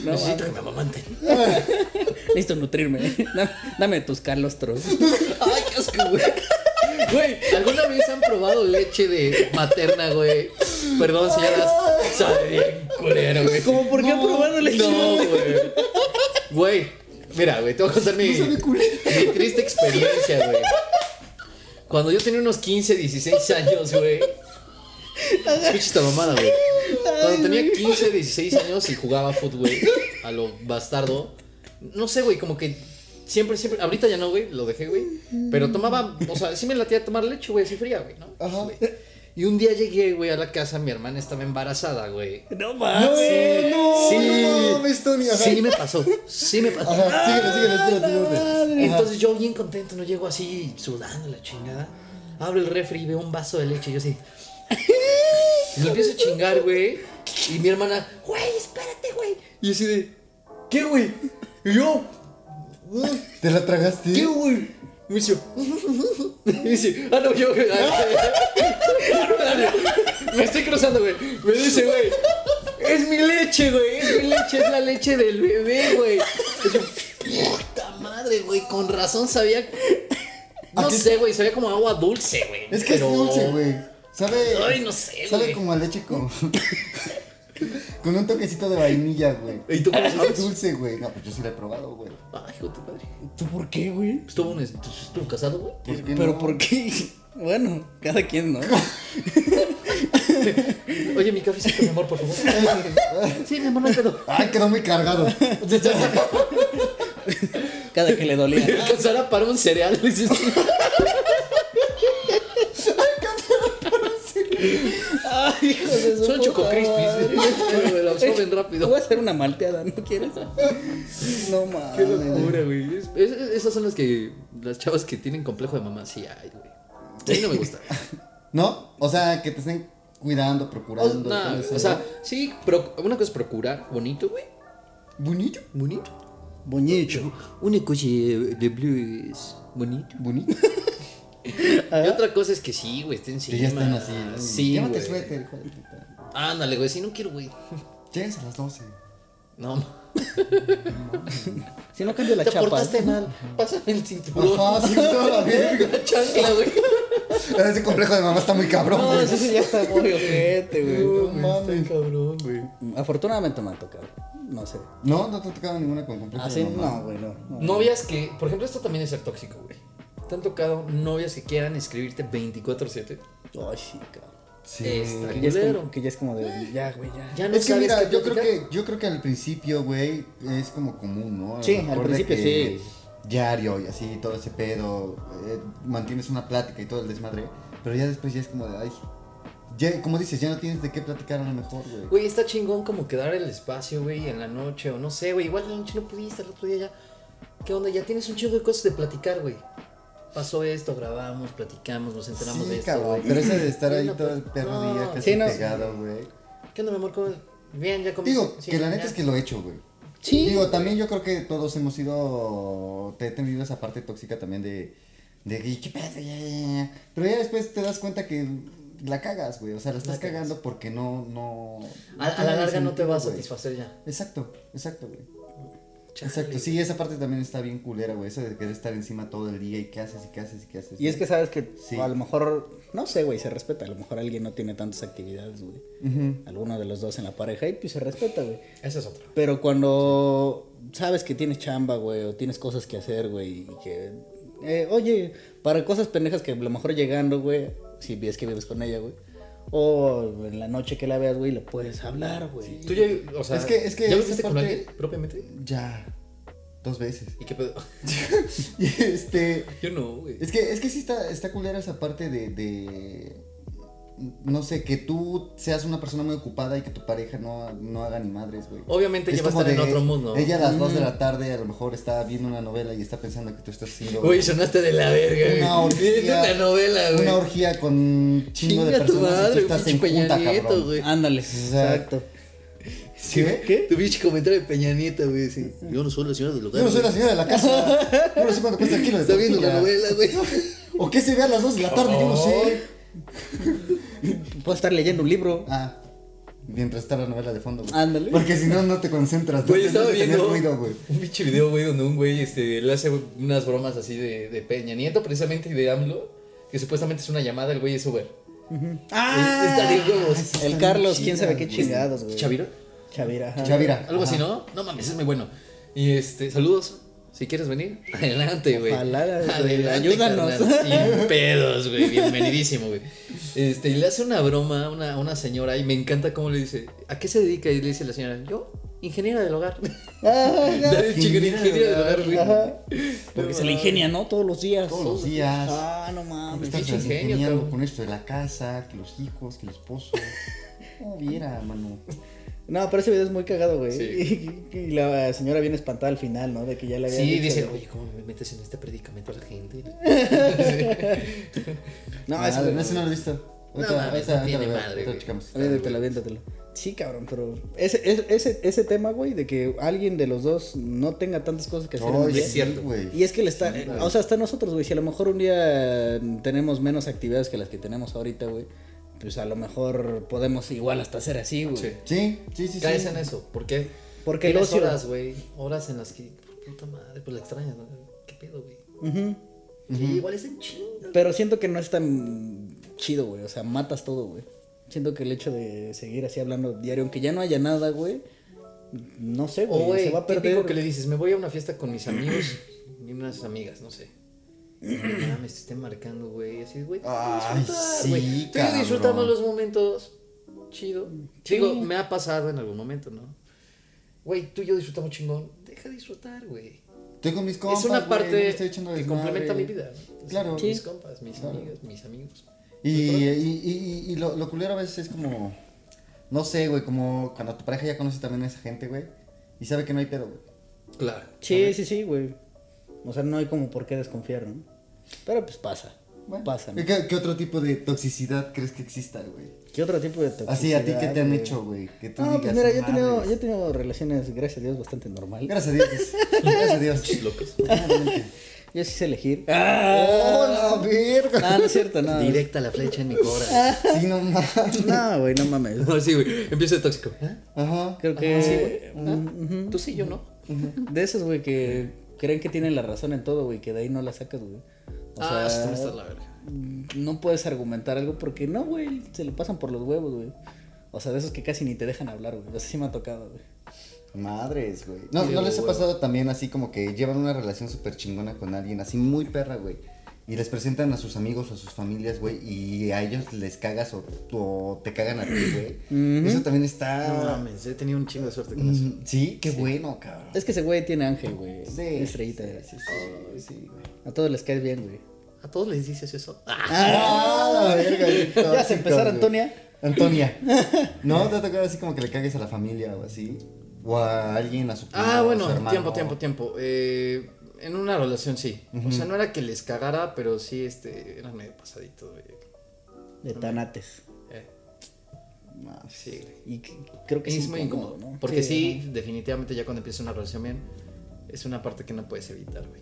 no Necesito que me amamanten. Necesito nutrirme. *laughs* Dame, dame tus calostros. *laughs* Ay, qué asco, güey. Güey, ¿alguna vez han probado leche de materna, güey? Perdón, señoras. Sabe bien culero, güey. ¿Cómo por qué han probado leche? No, güey. Güey, mira, güey, te voy a contar mi, mi triste experiencia, güey. Cuando yo tenía unos 15, 16 años, güey. Escucha esta mamada, güey. Cuando tenía 15, 16 años y jugaba fútbol, güey, a lo bastardo. No sé, güey, como que siempre, siempre. Ahorita ya no, güey, lo dejé, güey. Pero tomaba, o sea, sí me latía tomar leche, güey, así fría, güey, ¿no? Ajá. Güey. Y un día llegué, güey, a la casa, mi hermana estaba embarazada, güey. No No, mames. no, Sí. no mames, Tony, ajá. Sí me pasó, sí me pasó. Ajá, síguele, síguele, espérate. Y entonces yo bien contento, no llego así sudando la chingada. Abro el refri y veo un vaso de leche y yo así. Y me empiezo a chingar, güey. Y mi hermana, güey, espérate, güey. Y yo así de, ¿qué, güey? Y yo, ¿Te la tragaste? ¿qué, güey? Me dice, *laughs* y dice, ah, no, yo, me estoy cruzando, güey. Me dice, güey, es mi leche, güey, es mi leche, es la leche del bebé, güey. Yo, puta madre, güey, con razón sabía. No ¿A qué- sé, güey, sabía como agua dulce, güey. Es que pero- es dulce, güey. Sabe. Ay, no sé, Sabe güey. como a leche con. *laughs* *laughs* con un toquecito de vainilla, güey. ¿Y tú cómo Es sabes? dulce, güey. No, pues yo sí la he probado, güey. Ay, hijo de tu padre. ¿Tú por qué, güey? ¿Estuvo, un, estuvo casado, güey? ¿Por qué Pero no? ¿por qué? *laughs* Bueno, cada quien, ¿no? *laughs* Oye, mi cafecito, mi amor, por favor. Sí, mi amor, no pedo. Ay, quedó muy cargado. Cada que le dolía. Alcanzara para un cereal. le Ay, hijo de su Son puta choco madre. crispies. Lo absorben Te rápido. voy a hacer una malteada, ¿no quieres? No mames. Qué locura, güey. Es- es- esas son las que. Las chavas que tienen complejo de mamá, sí hay, güey. A mí no me gusta. *laughs* ¿No? O sea, que te estén cuidando, O, procurando. nah, todo eso, o sea, sí, pero una cosa es procurar bonito, güey. Bonito. Bonito. Boñicho. Una cosa de blues bonito. Bonito. *laughs* Y otra cosa es que sí, güey, estén Que ya encima. están así. ¿no? Sí, Llévate güey. suéter, hijo de puta. Ándale, güey, si no quiero, güey. Lléguense a las 12. No, Si no cambio la te chapa. portaste mal. Pásame el cinturón. Ajá, sí, toda la *laughs* verga. La chancla, güey. *laughs* Ese complejo de mamá está muy cabrón, No, güey. ese sí ya está muy *laughs* ojete, güey. No mames. cabrón, güey. Afortunadamente me ha tocado. No sé. No, no te ha tocado ninguna con complejo. Ah, de sí, mamá. no, güey, no. no. Novias que, por ejemplo, esto también es ser tóxico, güey. ¿Te han tocado novias que quieran escribirte 24-7? Oh, Ay, sí, cabrón. Sí. Está Que ya, es culero. como, que ya es como de, ya, güey, ya. Ya no Es que sabes mira, yo creo que, yo creo que al principio, güey, es como común, ¿no? A Sí, al principio que sí. Diario y así, todo ese pedo, eh, mantienes una plática y todo el desmadre, pero ya después ya es como de, ay, ya, como dices, ya no tienes de qué platicar a lo mejor, güey. Güey, está chingón como quedar el espacio, güey, en la noche o no sé, güey. Igual en la noche no pudiste, el otro día ya. ¿Qué onda? Ya tienes un chingo de cosas de platicar, güey. Pasó esto, grabamos, platicamos, nos enteramos Sí, de esto, cabrón, pero ese de estar ahí todo el pues, perro no. día casi Sí, no. pegado, güey. ¿Qué onda, mi amor? ¿Cómo? Bien, ya comiste. Digo, Sí, que la ya. neta es que lo he hecho, güey. Sí. Digo, también yo creo que todos hemos sido. Te he tenido esa parte tóxica también de. De "¿Y ¿qué pasa? Ya, ya, ya". Pero ya después te das cuenta que la cagas, güey. O sea, la estás La cagando porque no. no A, a la larga no te va a satisfacer ya. Exacto, exacto, güey. Chale. Exacto, sí, esa parte también está bien culera, güey. Eso de querer estar encima todo el día y qué haces y qué haces y qué haces. Y es que sabes que Sí. a lo mejor, no sé, güey, se respeta. A lo mejor alguien no tiene tantas actividades, güey. Alguno de los dos en la pareja y pues se respeta, güey. Esa es otra. Pero cuando sabes que tienes chamba, güey, o tienes cosas que hacer, güey, y que... eh, oye, para cosas pendejas que a lo mejor llegando, güey, si ves que vives con ella, güey, o en la noche que la veas, güey, le puedes hablar, güey. Tú ya, o sea, Es que- es que ¿ya esa viviste con alguien propiamente? Ya. Dos veces. ¿Y qué pedo? *laughs* Y este. Yo no, güey. Es que, es que sí está, está culera esa parte de, de. No sé, que tú seas una persona muy ocupada y que tu pareja no, no haga ni madres, güey. Obviamente Es ya va a estar en de, otro mundo. Ella a las 2 de la tarde a lo mejor está viendo una novela y está pensando que tú estás haciendo Güey, sonaste de la verga, güey. una orgía. *laughs* Una novela, güey. Una orgía con un chingo de Chinga tu personas y tú madre, estás en junta, Peña Nieto, cabrón. güey. Ándale, sea, exacto. ¿Qué? ¿Qué? Tu pinche comentario de Peña Nieto, güey. Sí. Yo no soy la señora del hogar. Yo no soy la señora de la casa. *laughs* Yo no sé cuánto cuesta el kilo de Está viendo la novela, güey. *laughs* O qué se ve a las 2 de la tarde, yo no sé. *laughs* Puedo estar leyendo un libro. Ah, mientras está la novela de fondo, güey. Ándale. Porque si no, no te concentras. Güey, no estaba viendo ruido, güey. un pinche video, güey, donde un güey este, le hace unas bromas así de, de Peña Nieto, precisamente, y de AMLO, que supuestamente es una llamada, el güey es Uber. ¡Ah! Está de huevos. El Carlos, quién sabe qué chingados, güey. ¿Chaviro? Chavira. ajá. Chavira. Algo así, Ajá. ¿no? No mames, es muy bueno. Y este, saludos. Si quieres venir, *laughs* adelante, güey. Ayúdanos. carnal. *laughs* Sin pedos, güey. Bienvenidísimo, güey. Este, y le hace una broma a una, una señora y me encanta cómo le dice, ¿a qué se dedica? Y le dice la señora, yo, ingeniera del hogar. *laughs* Ah, ingeniera del hogar, güey. Ajá. Porque se le ingenia, ¿no? Todos los días. Todos los días. Ah, no mames. Estás ingeniando con esto de la casa, que los hijos, que el esposo. No viera, mano. No, pero ese video es muy cagado, güey. Sí. *laughs* Y, y la señora viene espantada al final, ¿no? De que ya le había Sí, dicho, dice, oye, ¿cómo me metes en este predicamento a la gente? *laughs* No, Ah, ese ese no lo he visto. Ahorita, no ahorita tiene madre. Aviéntatelo, aviéntatelo. Sí, cabrón, pero ese, ese, ese, ese tema, güey, de que alguien de los dos no tenga tantas cosas que hacer día. es cierto. güey. Y es que le está, Sí, o sea, hasta nosotros, güey, si a lo mejor un día tenemos menos actividades que las que tenemos ahorita, güey, pues a lo mejor podemos igual hasta hacer así, güey. Sí. Sí, sí, sí. Caes sí. en eso. ¿Por qué? Porque el ocio- horas, güey. Horas en las que, puta madre, pues la extrañas, ¿no? ¿Qué pedo, güey? Sí, igual es en chinga. Pero siento que no es tan chido, güey, o sea, matas todo, güey. Siento que el hecho de seguir así hablando diario, aunque ya no haya nada, güey, no sé, O, güey, güey, se va a perder. típico que le dices, me voy a una fiesta con mis amigos *clears throat* y unas amigas, no sé. No te estén marcando, güey. Así, güey. Ay, disfrutar, sí, güey. Tú y yo cabrón. disfrutamos los momentos. Chido. Sí. Digo, me ha pasado en algún momento, ¿no? Güey, tú y yo disfrutamos chingón. Deja de disfrutar, güey. Estoy con mis compas. es una parte no me estoy echando que desmadre. complementa mi vida. ¿no? Claro. Mis Sí. compas, mis Claro. amigas, mis amigos. Y, y, y, y lo, lo culero a veces es como. No sé, güey, como cuando tu pareja ya conoce también a esa gente, güey. Y sabe que no hay pedo, güey. Claro. Sí, sí, sí, güey. O sea, no hay como por qué desconfiar, ¿no? Pero pues pasa. Bueno, pasa, ¿no? ¿qué, qué otro tipo de toxicidad crees que exista, güey? ¿Qué otro tipo de toxicidad? Así, ¿a ti qué te han güey? hecho, güey? Que tú No, pues digas, mira, yo he, tenido, yo he tenido relaciones, gracias a Dios, bastante normales. Gracias a Dios. *laughs* Gracias a Dios. Locos. Yo sí sé elegir. ¡Oh, la verga! Ah, no es cierto, no. Directa la flecha en mi cora. Sí, no mames. No, güey, no mames. No, sí, güey. Empieza de tóxico. ¿Ah? Ajá. Creo que Ah, sí, güey. ujú. Tú sí, yo no. de esos, güey, que creen que tienen la razón en todo, güey, que de ahí no la sacas, güey. O ah, sea, estás la verga. no puedes argumentar algo porque no, güey, se le pasan por los huevos, güey. O sea, de esos que casi ni te dejan hablar, güey. Eso sí me ha tocado, güey. Madres, güey. No, Sí, ¿no les ha pasado también así como que llevan una relación súper chingona con alguien, así muy perra, güey? Y les presentan a sus amigos o a sus familias, güey, y a ellos les cagas o, o te cagan a ti, güey. Eso también está... No mames, he tenido un chingo de suerte con eso. Mm, sí, qué bueno, cabrón. Es que ese güey tiene ángel, güey. Sí, Estrellita. Sí, sí, sí, sí, güey. A todos les caes bien, güey. ¿A todos les dices eso? Ah, Ah, verga, *laughs* Ya tóxico, empezar, güey. Antonia. Antonia. *laughs* ¿No te ha tocado así como que le cagues a la familia o así? O a alguien, a su primo, Ah, a bueno, su hermano. tiempo, tiempo, tiempo. Eh, en una relación sí. O sea, no era que les cagara, pero sí, este, era medio pasadito, güey. De tanates. Eh, No, sí, güey. Y creo que es es muy incómodo, ¿no? Porque sí, definitivamente ya cuando empieza una relación bien, es una parte que no puedes evitar, güey.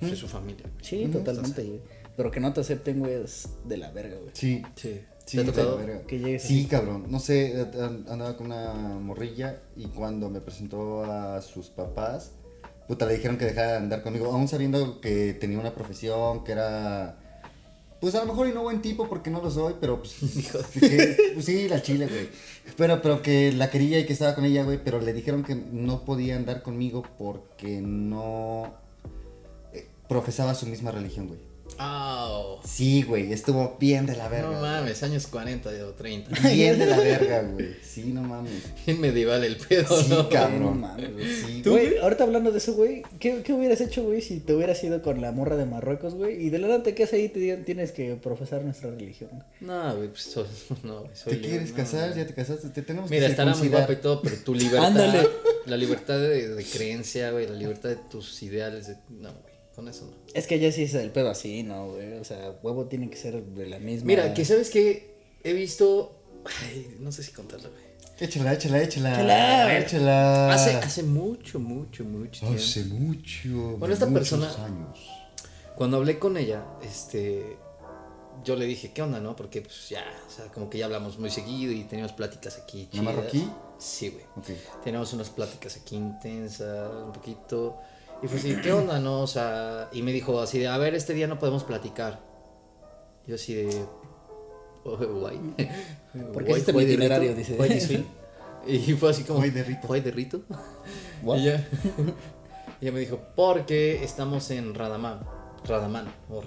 Pues es su familia. güey. Sí, totalmente, güey. Pero que no te acepten, güey, es de la verga, güey. Sí. Sí. Sí. Que llegues Sí, cabrón. No sé, an- andaba con una morrilla y cuando me presentó a sus papás, puta, le dijeron que dejara de andar conmigo, aún sabiendo que tenía una profesión, que era... Pues a lo mejor y no buen tipo porque no lo soy, pero pues, *laughs* que- *laughs* pues sí, la chile, güey. Pero, pero que la quería y que estaba con ella, güey, pero le dijeron que no podía andar conmigo porque no profesaba su misma religión, güey. Au. Sí, güey, estuvo bien de la verga. no güey. mames, años 40 o 30. *laughs* Bien de la *laughs* verga, güey. Sí, no mames. Bien medieval el pedo, Sí, ¿no? No cabrón. mames, güey. Sí, Tú, güey, ahorita hablando de eso, güey, ¿qué, ¿qué hubieras hecho, güey, si te hubieras ido con la morra de Marruecos, güey? Y de la te quedas ahí te digan, tienes que profesar nuestra religión. No, güey, pues soy, *laughs* no, güey, soy ¿Te quieres no, casar? ¿Ya te casaste? Te tenemos Mira, que estará muy guapo y todo, pero tu libertad. Ándale. La libertad de, de creencia, güey, la libertad de tus ideales. de- no, güey, con eso no. Es que ya sí es el pedo así, ¿no, güey? O sea, huevo tiene que ser de la misma. Mira, que sabes que he visto. Ay, no sé si contarlo, güey. Échala, échala, échala. Échala. Échala. Hace, hace mucho, mucho, mucho tiempo. Hace mucho. Bueno, esta muchos persona- años. Cuando hablé con ella, este. Yo le dije, ¿qué onda, no? Porque, pues ya, o sea, como que ya hablamos muy seguido y teníamos pláticas aquí. ¿La chidas. marroquí? Sí, güey. Ok. Teníamos unas pláticas aquí intensas, un poquito. Y fue así, ¿qué onda, no? O sea, y me dijo así de, a ver, este día no podemos platicar. Yo así de, oh, *laughs* guay. *laughs* Porque hiciste mi itinerario, dice. Guay. *laughs* Y fue así como, Guay de rito. Guay de rito. Y ella, ella me dijo, porque estamos en Radaman. Radaman, o.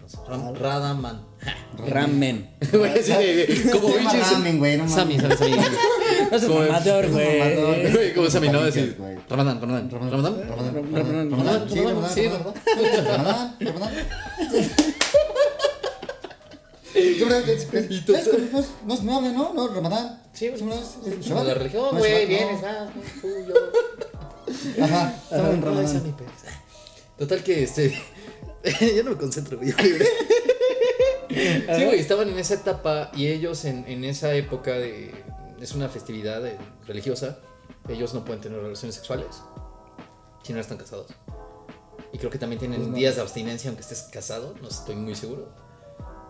No sé, Ram- Radaman. Ramen. Güey, sí, de- como ramen, güey, no mames. Sammy, Sammy, Sammy. No seas Como- mamador, güey. mamador. Güey, como Sammy, ¿no? Papitas, Así, güey. Ramadán, Ramadán, Ramadán. Ramadán, Ramadán, Ramadán, Ramadán, Sí, Ramadán, Ramadán, sí, Ramadán, Ramadán, Ramadán. *laughs* Y tú- ¿Ves cómo, pues, No es noble, ¿no? No, Ramadán. Sí, Shabbat. la religión, No, güey, vienes, no. tú, yo. *laughs* Ajá, Ramadán. Total que este. *laughs* ya no me concentro, güey. Sí, güey, estaban en esa etapa y ellos en, en esa época de. Es una festividad eh, religiosa. Ellos no pueden tener relaciones sexuales si no están casados. Y creo que también tienen días de abstinencia aunque estés casado, no estoy muy seguro.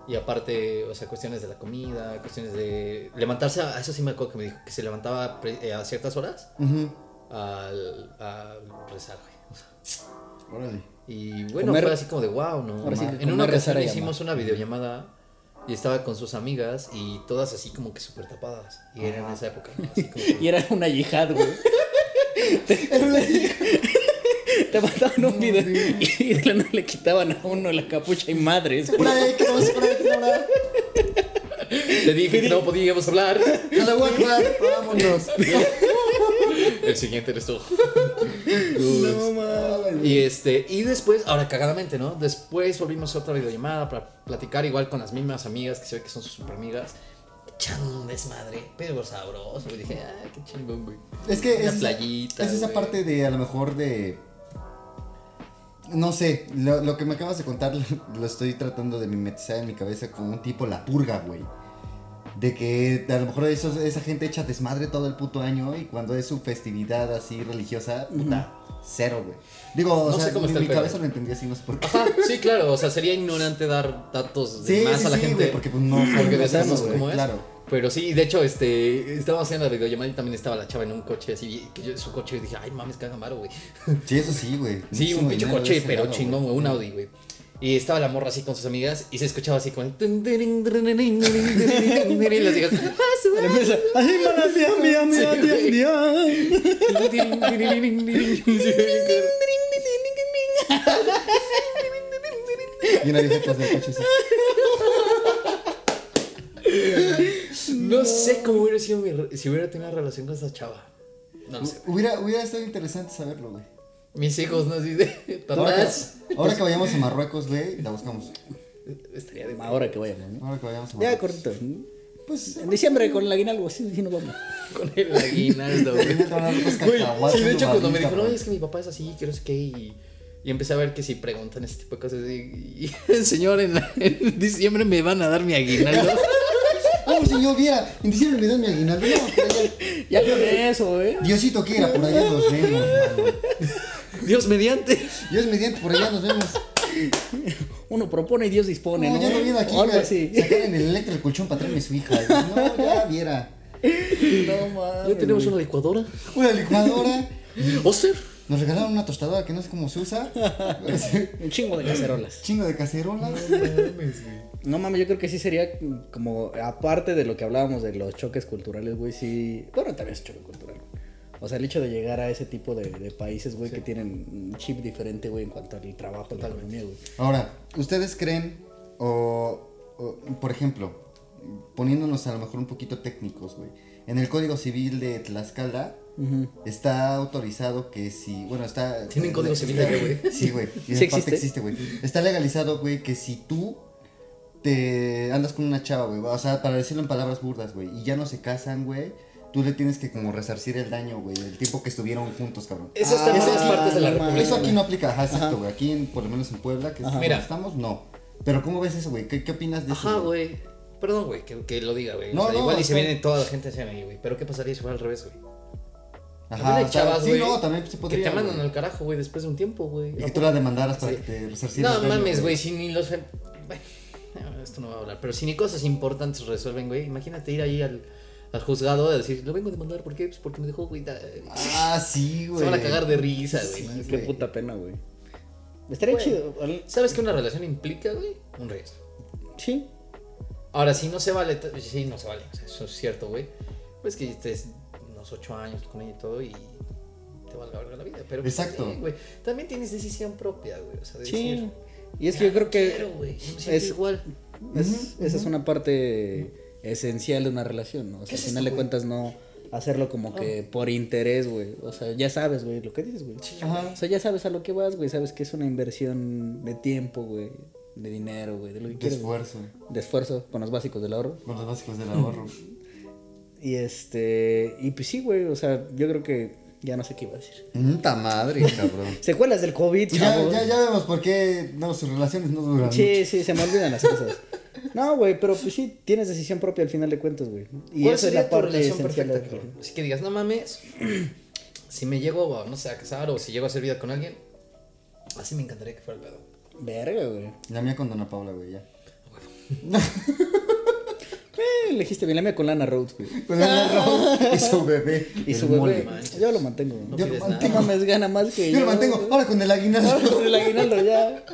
Y aparte, o sea, cuestiones de la comida, cuestiones de levantarse, a, eso sí me acuerdo que me dijo, que se levantaba eh, a ciertas horas Ujú. al, al rezar, güey. Órale. y bueno, Comer- fue así como de wow, ¿no? Sí en una ocasión hicimos una videollamada y estaba con sus amigas y todas así como que súper tapadas. Y era en esa época, ¿no? Así como *laughs* que- Y era una yihad, güey. *laughs* Te, mandaban un video y de la nada le quitaban a uno la capucha y madres. no. Te dije que no podíamos hablar. Allahu Akbar, vámonos. El siguiente eres tú. No. Y este, y después, ahora cagadamente, ¿no? Después volvimos a otra videollamada para platicar igual con las mismas amigas que se ve que son sus super amigas. Echando un desmadre, pero sabroso. Y dije, ay, qué chingón, güey. Es que Una es, playita, es esa güey. parte de a lo mejor de. No sé, lo, lo que me acabas de contar lo, *laughs* lo estoy tratando de mimetizar en mi cabeza como un tipo la purga, güey. De que a lo mejor esos- esa gente echa desmadre todo el puto año y cuando es su festividad así religiosa, puta, cero, güey. Digo, o No sé sea, cómo mi, está mi pedo. cabeza lo entendía así, no sé por qué. Ajá, sí, claro, o sea, sería ignorante dar datos de Sí, más sí, a la sí, gente. güey, porque pues no porque no güey, cómo es. Claro. Pero sí, de hecho, este, estábamos haciendo la videollamada y también estaba la chava en un coche así, que yo su coche y dije, ay mames, caga güey. Sí, eso sí, güey. Sí, un pinche coche, pero chingón, güey, un Audi, güey. Y estaba la morra así con sus amigas y se escuchaba así como. Y las hijas. Empieza, ay, mala mía, mía, mía, mía, mía. Y una vieja atrás del coche así. No sé cómo hubiera sido mi re- si hubiera tenido una relación con esa chava. No sé. Hubiera, hubiera estado interesante saberlo, güey. Mis hijos, ¿no? Así de. *laughs* Ahora que, ahora que vayamos a Marruecos, güey, la buscamos. Estaría de Ahora que vayamos, ¿no? Ahora que vayamos a Ya, Marruecos. cortito. Pues en diciembre con el aguinaldo, así, sí nos vamos. *laughs* con el aguinaldo, güey. Sí, de hecho, cuando me dijo, no, es que mi papá es así, que no sé qué, y, y empecé a ver que si preguntan ese tipo de cosas, y, y el señor en, la- en diciembre me van a dar mi aguinaldo. *laughs* Como si yo viera, en diciembre me dan mi aguinaldo. No. Ya con eso, ¿eh? Diosito quiera, por allá mano. Dios mediante. Dios mediante, por allá nos vemos. Uno propone y Dios dispone, No, ¿no? viene aquí, O algo güey. así. En el electro el colchón para traerme su hija. No, ya viera. No mames. Ya tenemos una licuadora. Una licuadora. ¿Oster? Nos regalaron una tostadora que no sé cómo se usa. Un chingo de cacerolas. *laughs* Chingo de cacerolas. No mames, yo creo que sí sería como, aparte de lo que hablábamos de los choques culturales, güey, sí. Bueno, también es choque cultural. O sea, el hecho de llegar a ese tipo de, de países, güey, que tienen un chip diferente, güey, en cuanto al trabajo, la economía, güey. Ahora, ¿ustedes creen, o, o, por ejemplo, poniéndonos a lo mejor un poquito técnicos, güey, en el Código Civil de Tlaxcala está autorizado que si, bueno, está... ¿Tienen Código Civil allá, güey? Sí, güey, y ¿Sí existe? existe, güey. Está legalizado, güey, que si tú te andas con una chava, güey, o sea, para decirlo en palabras burdas, güey, y ya no se casan, güey, tú le tienes que como resarcir el daño, güey, el tiempo que estuvieron juntos, cabrón. Eso está en Ah, varias partes de la. República. Eso aquí no aplica, ajá, exacto, güey. Aquí, en- por lo menos en Puebla, que es donde Mira. estamos, no. Pero ¿cómo ves eso, güey? ¿Qué, qué opinas de eso? Ajá, güey. Perdón, güey, que, que lo diga, güey. No, o sea, no, igual y se viene toda la gente hacia mí, güey. Pero ¿qué pasaría si fuera al revés, güey? Ajá, hay chavas, sí, no, también se podría. Que te mandan al carajo, güey, después de un tiempo, güey. Y que tú la demandaras para Sí. que te resarciera No daño, mames, güey, si ni los. Bueno, *laughs* esto no va a hablar, pero si ni cosas importantes resuelven, güey. Imagínate ir ahí al, al juzgado a decir, lo vengo a demandar, ¿por qué? Pues porque me dejó, güey. da- Ah, sí, *laughs* güey. Se van a cagar de risa, güey. Sí, ¿no? Qué güey. puta pena, güey. Estaría Güey. chido. ¿Sabes qué una relación implica, güey? Un riesgo. Sí. Ahora, si no se vale, sí, no se vale, o sea, eso es cierto, güey. Pues que estés unos ocho años con ella y todo y te valga verga la vida. Pero pues, Exacto. sí, güey. También tienes decisión propia, güey. O sea, de Sí. decir, Y es que yo creo que quiero, güey, no me siento es- igual. es- esa es una parte esencial de una relación, ¿no? O sea, ¿Qué al final de cuentas no hacerlo como que por interés, güey. O sea, ya sabes, güey, lo que dices, güey. Ajá. O sea, ya sabes a lo que vas, güey. Sabes que es una inversión de tiempo, güey. De dinero, güey. De lo que De quieres. güey. esfuerzo. De esfuerzo con los básicos del ahorro. Con los básicos del ahorro. Y este. Y pues sí, güey. O sea, yo creo que. Ya no sé qué iba a decir. Puta madre, *laughs* cabrón. Secuelas del COVID, ya, chavos. ya, ya vemos por qué no, sus relaciones no duran. Sí, sí, se me olvidan las cosas. *laughs* No, güey, pero pues sí, tienes decisión propia al final de cuentas, güey. Y ¿Cuál eso es sería la tu parte relación esencial. perfecta, cabrón? Así que digas, no mames, *clears throat* si me llego, no sé, a casar o si llego a hacer vida con alguien, así me encantaría que fuera el pedo. Verga, güey. La mía con Dona Paula, güey, ya. Eh, *laughs* elegiste bien la mía con Lana Rhodes, güey. Con Ana Rose y su bebé. Y su bebé, manches. yo lo mantengo. No Yo. No mames, gana más que Yo lo mantengo. Ahora con el aguinaldo. Ahora con el aguinaldo ya.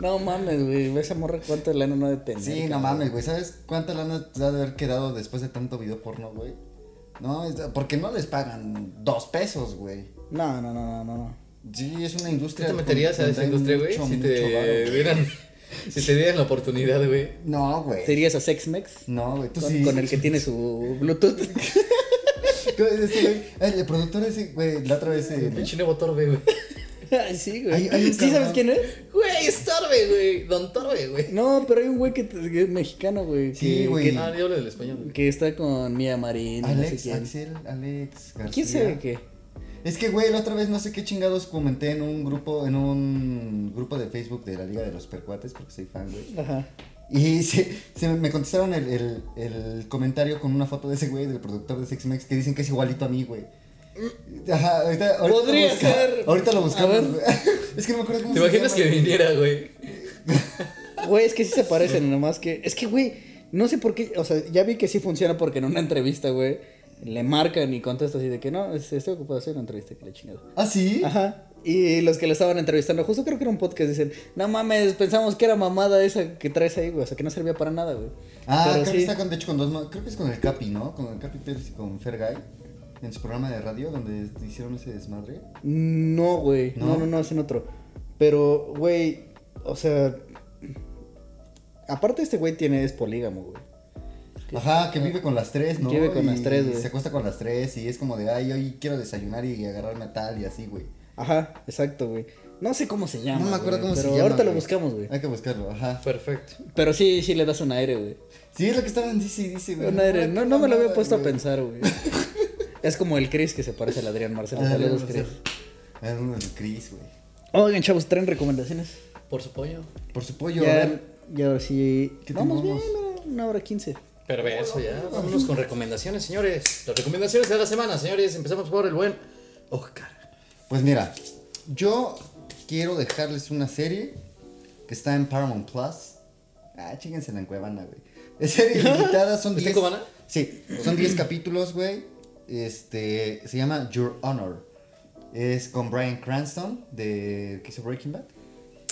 No mames, güey. Esa morra cuánta lana no ha de tener. Sí, no mames, güey. ¿Sabes cuánta lana te ha de haber quedado después de tanto video porno, güey? No, porque no les pagan dos pesos, güey. No, no, no, no, no. Sí, es una ¿Tú industria. te meterías a esa industria, güey? Si te. Si te dieran la oportunidad, güey. No, güey. ¿Te irías a Sexmex? No, güey, tú Con, sí. con el que tiene su Bluetooth. *laughs* Ese, güey, el, el productor ese, güey, la otra vez. El eh, pinche Nuevo Torbe, güey. Ay, sí, güey. Hay- hay ¿Sí cabrón. sabes quién es? Güey, es Torbe, güey. Don Torbe, güey. No, pero hay un güey que, que es mexicano, güey. Sí, que- güey. Que, Ah, yo hablo del español, güey. que está con Mía Marín. no sé Alex, quién. Axel, Alex. García. ¿Quién sabe qué? Es que, güey, la otra vez no sé qué chingados comenté en un grupo, en un grupo de Facebook de la Liga de los Percuates, porque soy fan, güey. Ajá. Y se, se me contestaron el, el, el comentario con una foto de ese güey, del productor de Sex Mex, que dicen que es igualito a mí, güey. Ajá, ahorita, ahorita Podría lo busca- ser. Ahorita lo A buscamos. *laughs* Es que no me acuerdo cómo ¿Te se imaginas que viniera, güey? Güey, es que sí se parecen, nomás que. Es que, güey, no sé por qué. O sea, ya vi que sí funciona porque en una entrevista, güey, le marcan y contesta así de que no, es- estoy ocupado hacer una entrevista que le chingado. ¿Ah, sí? Ajá. Y los que lo estaban entrevistando, justo creo que era un podcast, dicen, no mames, pensamos que era mamada esa que traes ahí, güey, o sea, que no servía para nada, güey. Ah, Pero creo que está con, de hecho con dos, creo que es con el Capi, ¿no? Con el Capi Pérez y con Fergay. En su programa de radio donde hicieron ese desmadre. No, güey, no, ¿No? no, no, hacen otro. Pero, güey, o sea, aparte este güey tiene, es polígamo, güey. Ajá, que vive con las tres, ¿no? Vive con las tres, güey. Se acuesta con las tres y es como de, ay, hoy quiero desayunar y agarrarme a tal y así, güey. Ajá, exacto, güey. No sé cómo se llama. No me acuerdo güey, cómo se llama. ahorita lo güey. buscamos, güey. Hay que buscarlo, ajá. Perfecto. Pero sí, sí le das un aire, güey. Sí, es lo que estaban dice dice, güey. Un aire. No, no me lo había puesto a pensar, güey. es como el Chris que se parece al Adrián Marcelo. Ah, Saludos, Chris. Era uno de Chris, güey. Oigan, chavos, ¿traen recomendaciones? Por su pollo. Por su pollo, a Ya, ver. ya ahora sí. ¿Qué Vamos bien, una hora quince. Perverso ya. Vámonos con recomendaciones, señores. Las recomendaciones de la semana, señores. Empezamos por el buen Oscar. Pues mira, yo quiero dejarles una serie que está en Paramount Plus. Ah, chíguense en Cuevana, güey. Es serie *laughs* limitada, son ¿Está en 10. Cuevana? Sí, son 10 capítulos, güey. Este, se llama Your Honor. Es con Brian Cranston, de que hizo Breaking Bad.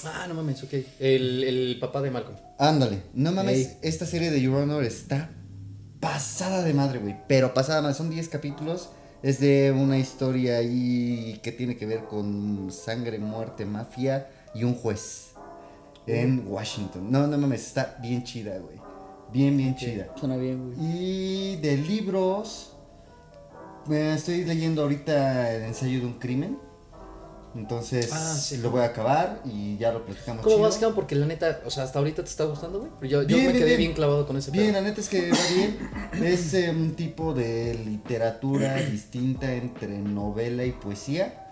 Ah, no mames, ok. El, el papá de Malcolm. Ándale, no mames, Ey. esta serie de Your Honor está pasada de madre, güey. Pero pasada de madre, son 10 capítulos. Es de una historia ahí que tiene que ver con sangre, muerte, mafia y un juez en Washington. No, no mames, está bien chida, güey. Bien, bien chida. Suena bien, güey. Y de libros, me estoy leyendo ahorita el ensayo de un crimen. Entonces Ah, sí. lo voy a acabar y ya lo platicamos. ¿Cómo chido. vas, Cam? Porque la neta, o sea, hasta ahorita te está gustando, güey. Pero yo, yo me bien, quedé bien. bien. clavado con ese Bien, pedo. la neta es que va bien. Es eh, un tipo de literatura *clears throat* distinta entre novela y poesía.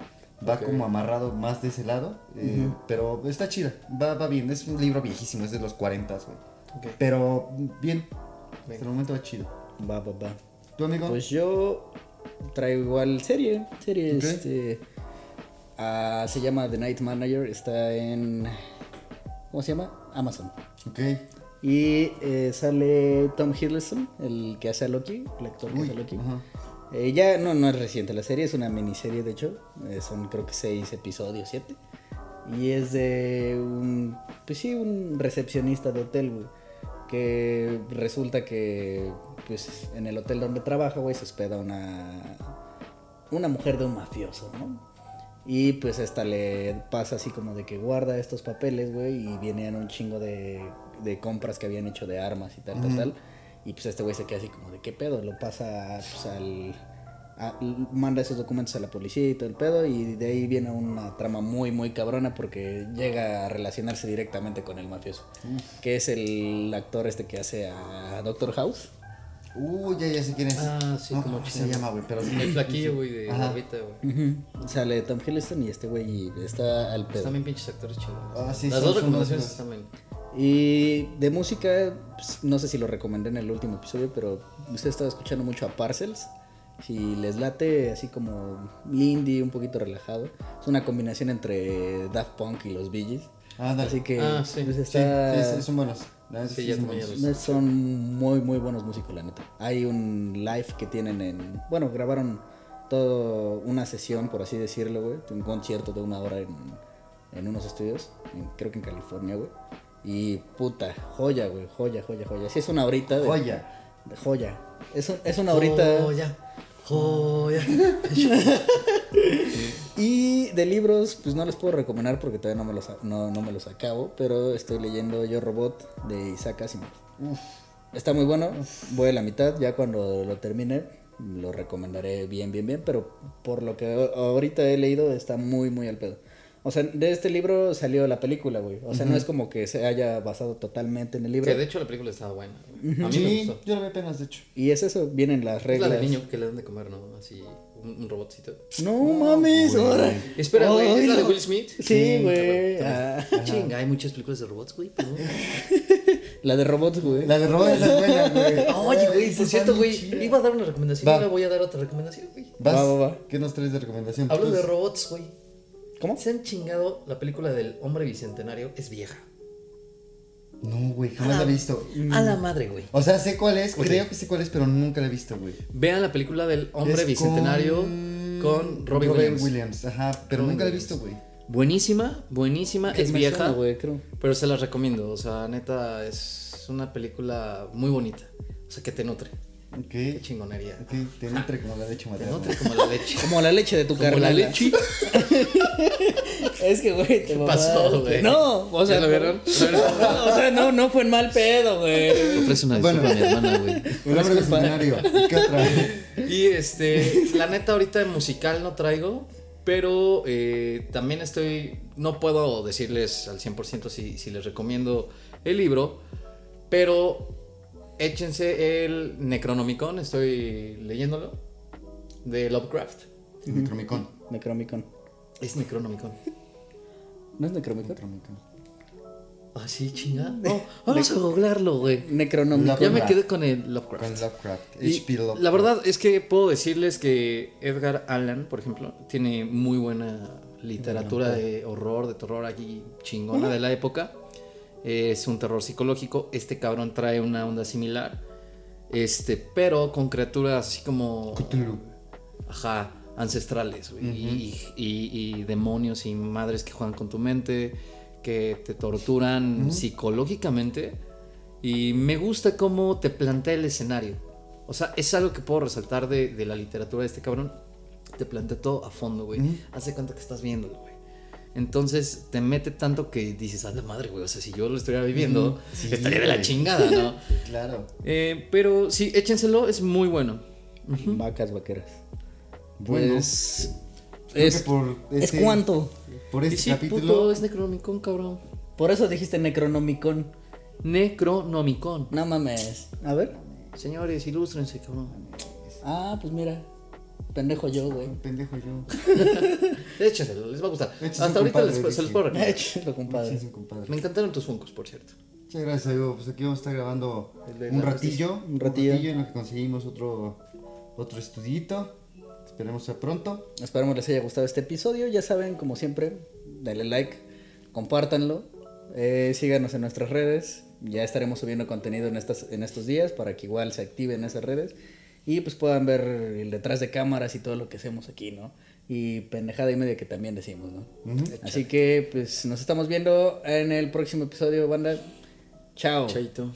Va como amarrado más de ese lado. eh, Pero está chida. Va, va bien. Es un libro viejísimo, es de los 40, güey. Ok. Pero bien. Hasta el momento va chido. Va, va, va. ¿Tu amigo? Pues yo traigo igual serie. Serie, Ok. este. Ah, se llama The Night Manager. Está en. ¿Cómo se llama? Amazon. ok. Y eh, sale Tom Hiddleston, el que hace a Loki, el actor que Uy, hace a Loki. Eh, ya no, no es reciente la serie, es una miniserie de hecho. Eh, son creo que seis episodios, siete. Y es de un, pues sí, un recepcionista de hotel, güey. Que resulta que, pues en el hotel donde trabaja, güey, se hospeda una, una mujer de un mafioso, ¿no? Y pues esta le pasa así como de que guarda estos papeles, güey, y vienen un chingo de, de compras que habían hecho de armas y tal, tal, tal. Y pues este güey se queda así como de qué pedo, lo pasa pues, al... a- manda esos documentos a la policía y todo el pedo y de ahí viene una trama muy muy cabrona porque llega a relacionarse directamente con el mafioso que es el actor este que hace a Doctor House Uy, ya, ya sé quién es. Ah, sí, No, como ¿cómo se llama, güey? Pero sí. El flaquillo, güey, de Ajá. barbita, güey. sale Tom Hiddleston y este güey está al pedo Están bien pinches actores chidos. Ah, sí, Las dos recomendaciones están bien. Y de música, pues, no sé si lo recomendé en el último episodio, pero usted estaba escuchando mucho a Parcels. Si les late así como indie, un poquito relajado. Es una combinación entre Daft Punk y los Bee Gees. Ándale. Así que Ah, sí. pues, Sí, está, sí, son buenos. Sí, sí ya son los- muy, muy buenos músicos, la neta. Hay un live que tienen en... Bueno, grabaron todo una sesión, por así decirlo, güey. Un concierto de una hora en, en unos estudios, en- creo que en California, güey. Y puta, joya, güey, joya, joya, joya. Sí, es una horita de... Joya. de joya. Es, es una horita... Joya. Joya. *laughs* Y de libros, pues no les puedo recomendar porque todavía no me los, no, no me los acabo, pero estoy leyendo Yo Robot de Isaac Asimov. Está muy bueno, voy a la mitad, ya cuando lo termine lo recomendaré bien, bien, bien, pero por lo que ahorita he leído está muy, muy al pedo. O sea, de este libro salió la película, güey. O sea, no es como que se haya basado totalmente en el libro. Que de hecho la película estaba buena. güey. A mí me Sí, gustó. yo lo vi apenas, de hecho. Y es eso, vienen las Es la reglas. de niño que le dan de comer, ¿no? Así, un, un robotcito. No mames, güey. ahora. Espera, güey, ¿es la de no. Will Smith? Sí, güey. Ah, Chinga, hay muchas películas de robots, güey. pero- *laughs* la de robots, güey. La de Robot es la buena, güey. Oye, güey, por cierto, güey. Iba a dar una recomendación, ahora voy a dar otra recomendación, güey. Vas, Va, va, va. ¿Qué nos traes de recomendación? Hablo de Pues, robots, güey. ¿Cómo? ¿Se han chingado la película del hombre bicentenario? Es vieja. No, güey, jamás la he visto. A la madre, güey. O sea, sé cuál es, creo que sé cuál es, pero nunca la he visto, güey. Vean la película del hombre Es bicentenario con- Con Robin Williams. Ajá, pero Robin nunca la he Williams. visto, güey. Buenísima, buenísima. Es vieja, suena, güey, creo. pero se las recomiendo. O sea, neta, es una película muy bonita. O sea, que te nutre. Ok. Qué chingonería. Te nutre como la leche Te materna. nutre como la leche. Como la leche de tu Como la leche. *laughs* Es que, güey, te pasó, mamaste. güey? No, o sea. ¿Ya lo vieron? No, *laughs* o sea, no, no fue en mal pedo, güey. Ofrece una Bueno. disculpa a mi hermana, güey. *laughs* El hombre. ¿Y ¿Qué otra? Y este, la neta, ahorita de musical no traigo, pero eh, también estoy. No puedo decirles al 100% si, si les recomiendo el libro, pero échense el Necronomicon, estoy leyéndolo, de Lovecraft. Necromicon. Necromicon. Es Necronomicon. *laughs* ¿No es Necromicon? Necromicon. Ah, sí, chinga. *laughs* Oh, vamos a googlearlo, güey. Necronomicon. Ya me quedé con el Lovecraft. Con Lovecraft. H.P. Lovecraft. La verdad es que puedo decirles que Edgar Allan, por ejemplo, tiene muy buena literatura de horror, de terror aquí chingona de la época. Es un terror psicológico. Este cabrón trae una onda similar. Este, pero con criaturas así como. Cthulhu. Ajá, ancestrales, güey. y, y- y demonios y madres que juegan con tu mente, que te torturan psicológicamente. Y me gusta cómo te plantea el escenario. O sea, es algo que puedo resaltar de, de la literatura de este cabrón. Te plantea todo a fondo, güey. Hace cuenta que estás viéndolo. Entonces te mete tanto que dices, a la madre, güey. O sea, si yo lo estuviera viviendo, Sí, estaría de la chingada, ¿no? *laughs* Claro. Eh, pero sí, échenselo, es muy bueno. Vacas vaqueras. Bueno. Pues. Es, que por ¿Es este- cuánto? Por este sí, capítulo. puto, es Necronomicon, cabrón. Por eso dijiste Necronomicon. Necronomicon. No mames. A ver. Señores, ilústrense, cabrón. Ah, pues mira. Pendejo yo, güey. *laughs* Pendejo yo. Échenselo, les va a gustar. Échese, Hasta ahorita compadre, les, se los puedo recomendar. Échalo, compadre. Me encantaron tus funcos, por cierto. Muchas gracias, amigo. Pues aquí vamos a estar grabando un ratillo. Un ratillo. en lo que conseguimos otro, otro estudito. Esperemos sea pronto. Esperamos les haya gustado este episodio. Ya saben, como siempre, denle like, compártanlo, eh, síganos en nuestras redes. Ya estaremos subiendo contenido en, estas, en estos días para que igual se activen esas redes y pues puedan ver el detrás de cámaras y todo lo que hacemos aquí, ¿no? Y pendejada y media que también decimos, ¿no? Así que pues nos estamos viendo en el próximo episodio, banda. Chao. Chaito.